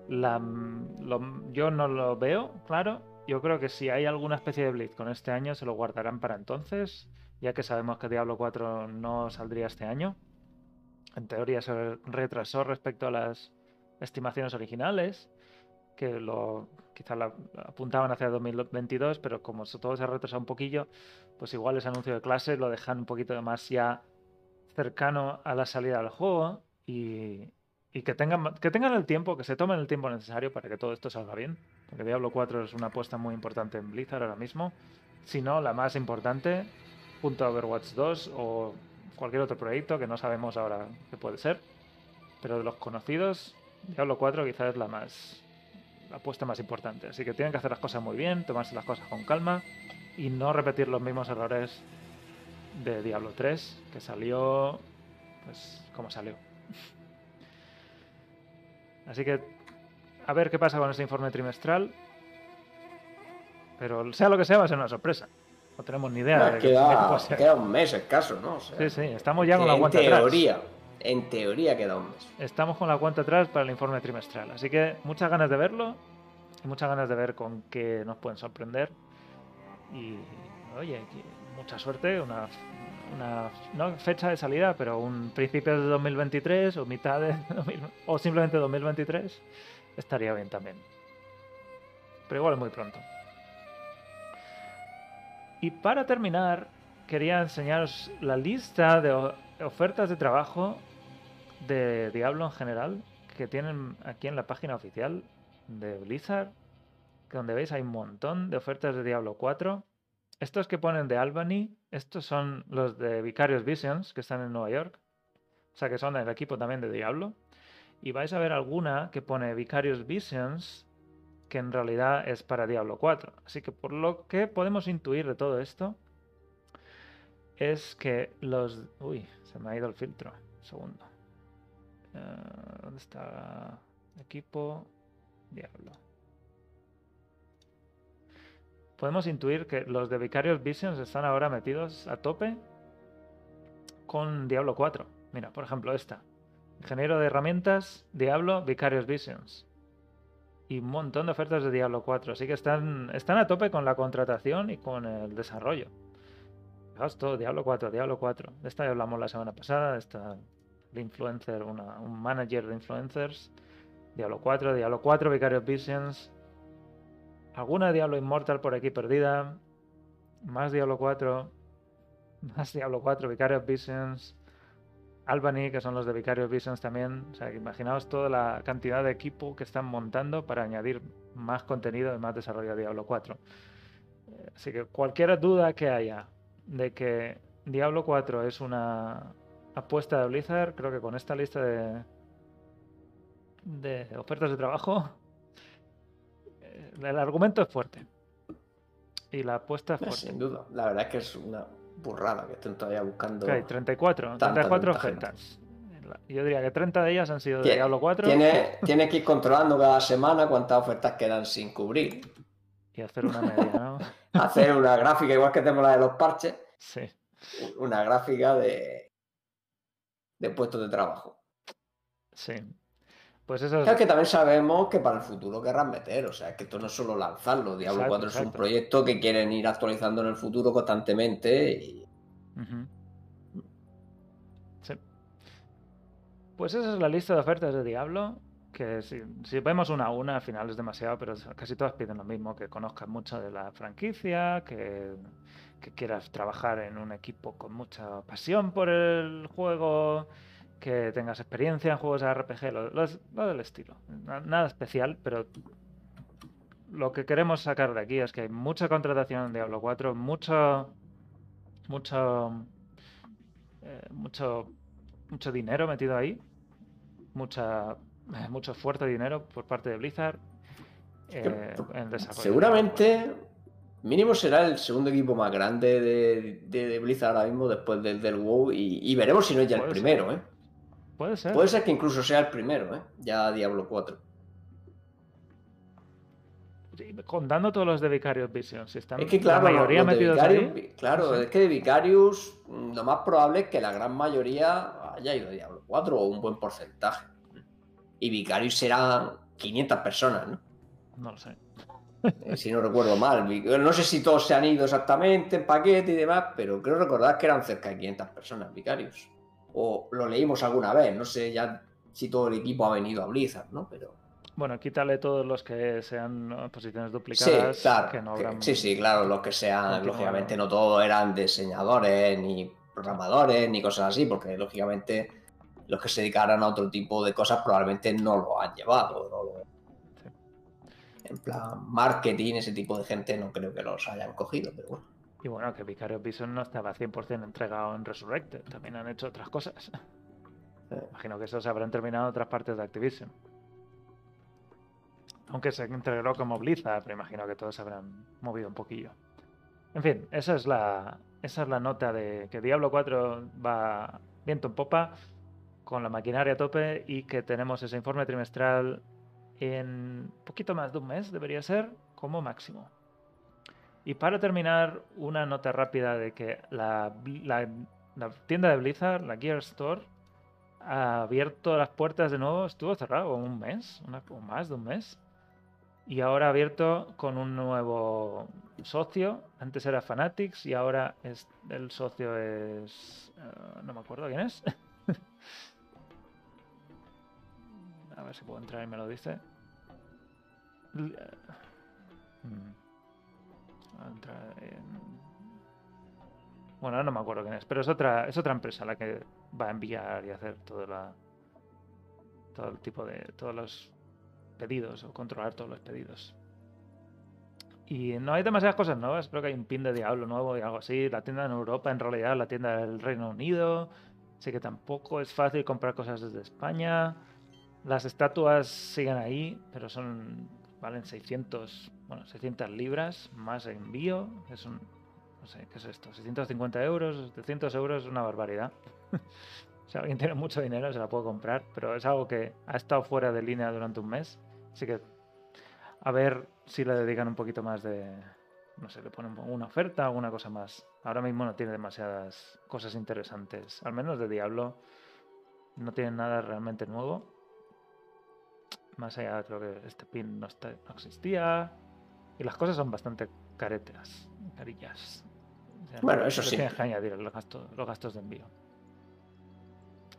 Speaker 1: La, lo- yo no lo veo, claro. Yo creo que si hay alguna especie de Blitz con este año, se lo guardarán para entonces, ya que sabemos que Diablo 4 no saldría este año. En teoría se retrasó respecto a las estimaciones originales, que lo quizás la apuntaban hacia 2022, pero como todo se ha retrasado un poquillo, pues igual ese anuncio de clase lo dejan un poquito más ya cercano a la salida del juego y, y que, tengan, que tengan el tiempo, que se tomen el tiempo necesario para que todo esto salga bien. Porque Diablo 4 es una apuesta muy importante en Blizzard ahora mismo. Si no, la más importante, junto a Overwatch 2 o cualquier otro proyecto que no sabemos ahora qué puede ser. Pero de los conocidos, Diablo 4 quizás es la más la apuesta más importante. Así que tienen que hacer las cosas muy bien, tomarse las cosas con calma y no repetir los mismos errores de Diablo 3, que salió pues como salió. (laughs) Así que a ver qué pasa con este informe trimestral. Pero sea lo que sea, va a ser una sorpresa. No tenemos ni idea qué- de
Speaker 2: queda,
Speaker 1: ser.
Speaker 2: queda un mes escaso, ¿no? O sea,
Speaker 1: Sí, sí, estamos ya con
Speaker 2: que
Speaker 1: la
Speaker 2: en
Speaker 1: cuenta atrás.
Speaker 2: En teoría queda un mes.
Speaker 1: Estamos con la cuenta atrás para el informe trimestral. Así que muchas ganas de verlo muchas ganas de ver con qué nos pueden sorprender. Y oye, mucha suerte, una, no fecha de salida, pero un principio de 2023 o mitad de (laughs) 2000 o simplemente 2023 estaría bien también. Pero igual muy pronto. Y para terminar, quería enseñaros la lista de ofertas de trabajo de Diablo en general que tienen aquí en la página oficial de Blizzard, que donde veis hay un montón de ofertas de Diablo 4. Estos que ponen de Albany, estos son los de Vicarious Visions, que están en Nueva York. O sea que son el equipo también de Diablo. Y vais a ver alguna que pone Vicarious Visions que en realidad es para Diablo 4. Así que por lo que podemos intuir de todo esto es que los... Uy, se me ha ido el filtro. segundo. Eh, ¿Dónde está? Equipo. Diablo. Podemos intuir que los de Vicarious Visions están ahora metidos a tope con Diablo 4. Mira, por ejemplo, esta. Ingeniero de herramientas, Diablo, Vicarious Visions. Y un montón de ofertas de Diablo 4. Así que están, están a tope con la contratación y con el desarrollo. Fijaos todo, Diablo 4, Diablo 4. De esta ya hablamos la semana pasada, de esta de influencer, un manager de influencers. Diablo 4, Diablo 4, Vicarious Visions. Alguna Diablo Immortal por aquí perdida. Más Diablo 4. Más Diablo 4, Vicarious Visions. Albany, que son los de Vicarious Visions también. O sea, imaginaos toda la cantidad de equipo que están montando para añadir más contenido y más desarrollo a Diablo 4. Eh, así que cualquier duda que haya de que Diablo 4 es una apuesta de Blizzard, creo que con esta lista de, de ofertas de trabajo, eh, el argumento es fuerte. Y la apuesta es fuerte.
Speaker 2: Sin duda, la verdad es que es una burrada que estén todavía buscando.
Speaker 1: hay 34, 34 ofertas. Yo diría que 30 de ellas han sido de Diablo 4.
Speaker 2: Tiene, tiene que ir controlando cada semana cuántas ofertas quedan sin cubrir.
Speaker 1: Y hacer una media, ¿no? (laughs)
Speaker 2: hacer una gráfica, igual que tenemos la de los parches.
Speaker 1: Sí.
Speaker 2: Una gráfica de, de puestos de trabajo.
Speaker 1: Sí. Pues eso
Speaker 2: es... que también sabemos que para el futuro querrán meter, o sea, que esto no es solo lanzarlo. Diablo 4 es un proyecto que quieren ir actualizando en el futuro constantemente y...
Speaker 1: Sí. Pues esa es la lista de ofertas de Diablo. Que si, si, vemos una a una, al final es demasiado, pero casi todas piden lo mismo: que conozcas mucho de la franquicia, que que quieras trabajar en un equipo con mucha pasión por el juego, que tengas experiencia en juegos de RPG, lo, del estilo. Nada especial, pero lo que queremos sacar de aquí es que hay mucha contratación en Diablo 4, mucho, mucho, eh, mucho, mucho dinero metido ahí, mucha, eh, mucho esfuerzo de dinero por parte de Blizzard.
Speaker 2: Eh, en desarrollo Seguramente Mínimo será el segundo equipo más grande de, Blizzard ahora mismo después del, del WoW y, veremos si no es ya el primero, ¿eh?
Speaker 1: Puede ser.
Speaker 2: Puede ser que incluso sea el primero, ¿eh? Ya Diablo 4.
Speaker 1: contando todos los de Vicarious Visions, si están
Speaker 2: es que, claro, la mayoría metidos ahí. Claro, es que de Vicarious mm, lo más probable es que la gran mayoría haya ido a Diablo 4 o un buen porcentaje. Y Vicarious serán 500 personas, ¿no?
Speaker 1: No lo sé.
Speaker 2: Eh, (laughs) si no recuerdo mal. No sé si todos se han ido exactamente en paquete y demás, pero creo recordar que eran cerca de 500 personas vicarios. O lo leímos alguna vez, no sé ya si todo el equipo ha venido a Blizzard, ¿no? Pero...
Speaker 1: Bueno, quítale todos los que sean posiciones duplicadas.
Speaker 2: Sí, claro. sí, sí, claro, los que sean, lógicamente no todos eran diseñadores, ni programadores, ni cosas así, porque lógicamente los que se dedicaran a otro tipo de cosas probablemente no lo han llevado, no lo en plan marketing, ese tipo de gente, no creo que los hayan cogido, pero bueno.
Speaker 1: Y bueno, que Vicario Bison no estaba 100% entregado en Resurrected, también han hecho otras cosas. Imagino que eso se habrán terminado en otras partes de Activision. Aunque se integró como Blizzard, pero imagino que todos se habrán movido un poquillo. En fin, esa es la, esa es la nota de que Diablo 4 va viento en popa, con la maquinaria a tope y que tenemos ese informe trimestral en poquito más de un mes, debería ser, como máximo. Y para terminar, una nota rápida de que la, tienda de Blizzard, la Gear Store, ha abierto las puertas de nuevo, estuvo cerrado un mes, o más de un mes. Y ahora ha abierto con un nuevo socio. Antes era Fanatics y ahora es, el socio es... Eh, no me acuerdo quién es. (laughs) A ver si puedo entrar y me lo dice. Mm. Bueno, no me acuerdo quién es, pero es otra, es otra empresa la que va a enviar y hacer todo, la, todo el tipo de. todos los pedidos o controlar todos los pedidos. Y no hay demasiadas cosas nuevas, creo que hay un pin de Diablo nuevo y algo así. La tienda en Europa, en realidad, la tienda del Reino Unido. Así que tampoco es fácil comprar cosas desde España. Las estatuas siguen ahí, pero son valen 600, bueno, 600 libras más envío. Es un, no sé, ¿qué es esto? 650 euros, 700 euros es una barbaridad. (laughs) si alguien tiene mucho dinero se la puede comprar, pero es algo que ha estado fuera de línea durante un mes. Así que a ver si le dedican un poquito más de, no sé, le ponen una oferta, alguna cosa más. Ahora mismo no tiene demasiadas cosas interesantes, al menos de Diablo. No tiene nada realmente nuevo. Más allá, creo que este pin no, está, no existía. Y las cosas son bastante caretas, carillas. O sea,
Speaker 2: Bueno, eso sí.
Speaker 1: Tienes que añadir los gastos, los gastos de envío.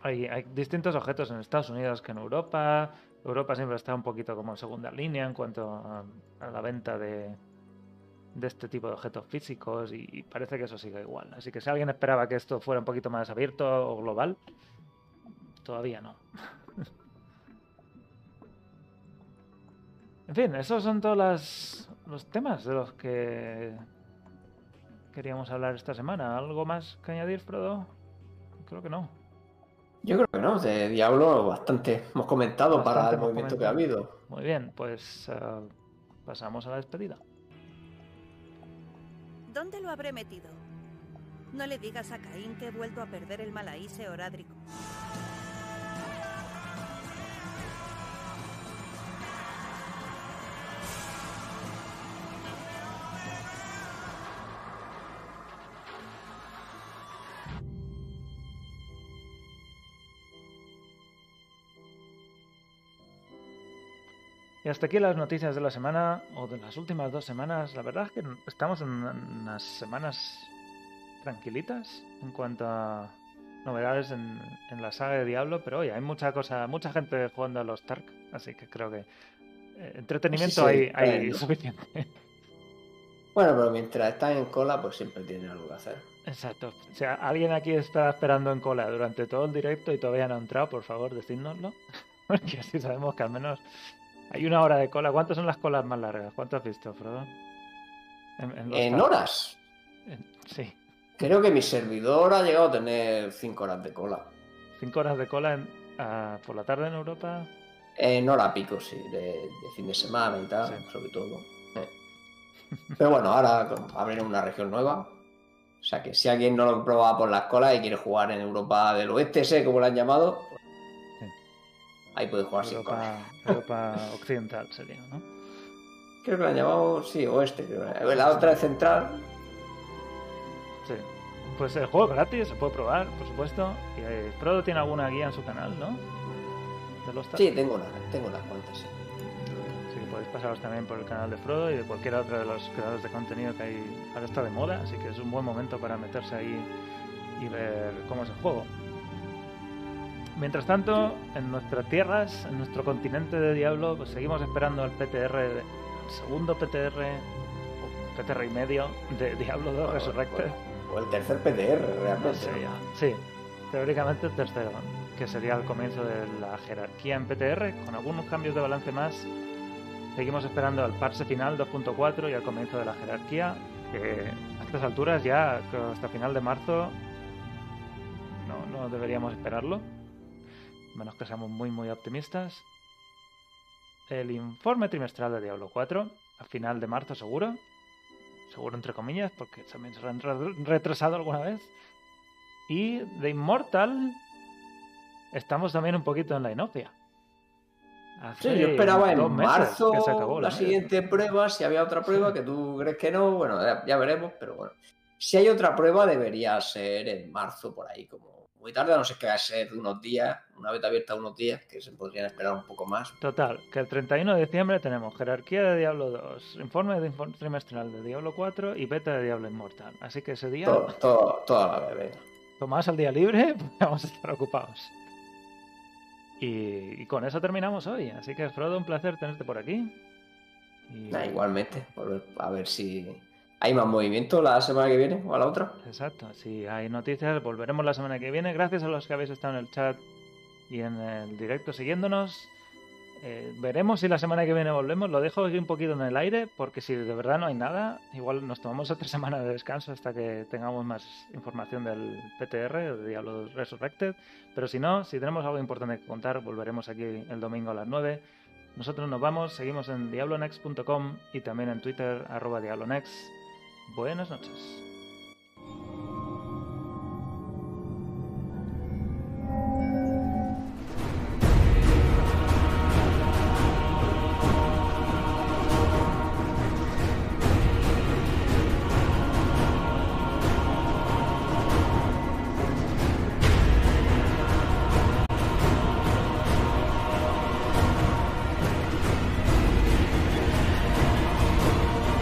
Speaker 1: Hay, hay distintos objetos en Estados Unidos que en Europa. Europa siempre está un poquito como en segunda línea en cuanto a, a la venta de, de este tipo de objetos físicos y, y parece que eso sigue igual. Así que si alguien esperaba que esto fuera un poquito más abierto o global, todavía no. (laughs) en fin, esos son todos las- los temas de los que queríamos hablar esta semana. ¿Algo más que añadir, Frodo? Creo que no.
Speaker 2: Yo creo que no, de Diablo bastante hemos comentado para el movimiento que ha habido.
Speaker 1: Muy bien, pues eh, pasamos a la despedida.
Speaker 6: ¿Dónde lo habré metido? No le digas a Caín que he vuelto a perder el malaíse orádrico.
Speaker 1: Y hasta aquí las noticias de la semana, o de las últimas dos semanas. La verdad es que estamos en unas semanas tranquilitas en cuanto a novedades en, en la saga de Diablo, pero oye, hay mucha cosa, mucha gente jugando a los Tark, así que creo que eh, entretenimiento
Speaker 2: Sí,
Speaker 1: hay,
Speaker 2: sí,
Speaker 1: hay
Speaker 2: bueno.
Speaker 1: suficiente.
Speaker 2: Bueno, pero mientras están en cola, pues siempre tienen algo que hacer.
Speaker 1: Exacto. O sea, alguien aquí está esperando en cola durante todo el directo y todavía no ha entrado, por favor, decídnoslo. (laughs) Porque así sabemos que al menos hay una hora de cola. ¿Cuántas son las colas más largas? ¿Cuánto has visto, Frodo? En,
Speaker 2: horas,
Speaker 1: En- Sí.
Speaker 2: creo que mi servidor ha llegado a tener 5 horas de cola.
Speaker 1: Cinco horas de cola en- ah, por la tarde en Europa.
Speaker 2: En hora pico, sí, de, de fin de semana y tal,
Speaker 1: Sí.
Speaker 2: sobre todo. Eh. Pero bueno, ahora abrirán una región nueva. O sea que si alguien no lo prueba por las colas y quiere jugar en Europa del Oeste, sé como lo han llamado, pues. Ahí puede jugar sin
Speaker 1: Europa,
Speaker 2: cola. (laughs)
Speaker 1: Europa occidental sería, ¿no?
Speaker 2: Creo que lo han llamado, sí, Oeste. creo. La otra es Central.
Speaker 1: Sí. Pues el juego es gratis, se puede probar, por supuesto. Y eh, Frodo tiene alguna guía en su canal, ¿no? De los.
Speaker 2: Sí, tengo unas, tengo unas cuantas. sí.
Speaker 1: Así que podéis pasaros también por el canal de Frodo y de cualquier otro de los creadores de contenido que hay. Ahora está de moda, así que es un buen momento para meterse ahí y ver cómo es el juego. Mientras tanto, en nuestras tierras, en nuestro continente de Diablo, pues seguimos esperando el PTR, el segundo PTR, o PTR y medio de Diablo 2 Resurrected.
Speaker 2: O el tercer PTR, realmente.
Speaker 1: Sí, teóricamente el tercero, que sería el comienzo de la jerarquía en PTR, con algunos cambios de balance más. Seguimos esperando al parse final 2.4 y al comienzo de la jerarquía, que a estas alturas ya hasta final de marzo no, no deberíamos esperarlo, menos que seamos muy muy optimistas. El informe trimestral de Diablo 4, a final de marzo seguro, seguro entre comillas, porque también se han re- retrasado alguna vez. Y de Immortal estamos también un poquito en la inopia.
Speaker 2: Sí, yo esperaba en marzo
Speaker 1: que se acabó
Speaker 2: la siguiente prueba, si había otra prueba, que tú crees que no, bueno, ya, ya veremos, pero bueno. Si hay otra prueba, debería ser en marzo, por ahí, como muy tarde, a no ser que va a ser unos días, una beta abierta unos días, que se podrían esperar un poco más.
Speaker 1: Total, que el 31 de diciembre tenemos jerarquía de Diablo 2, informe de informe trimestral de Diablo 4 y beta de Diablo Immortal. Así que ese día,
Speaker 2: Todo, todo, toda la venga.
Speaker 1: tomaos el día libre, (laughs) porque vamos a estar ocupados. Y, y con eso terminamos hoy. Así que, Frodo, un placer tenerte por aquí. Y-
Speaker 2: Nah, igualmente, a ver si hay más movimiento la semana que viene o a la otra.
Speaker 1: Exacto, si hay noticias, volveremos la semana que viene. Gracias a los que habéis estado en el chat y en el directo siguiéndonos. Eh, veremos si la semana que viene volvemos. Lo dejo aquí un poquito en el aire, porque si de verdad no hay nada, igual nos tomamos otra (laughs) semana de descanso hasta que tengamos más información del PTR, de Diablo Resurrected. Pero si no, si tenemos algo importante que contar, volveremos aquí el domingo a las 9 Nosotros nos vamos, seguimos en diablonext.com y también en Twitter, arroba diablonext. Buenas noches.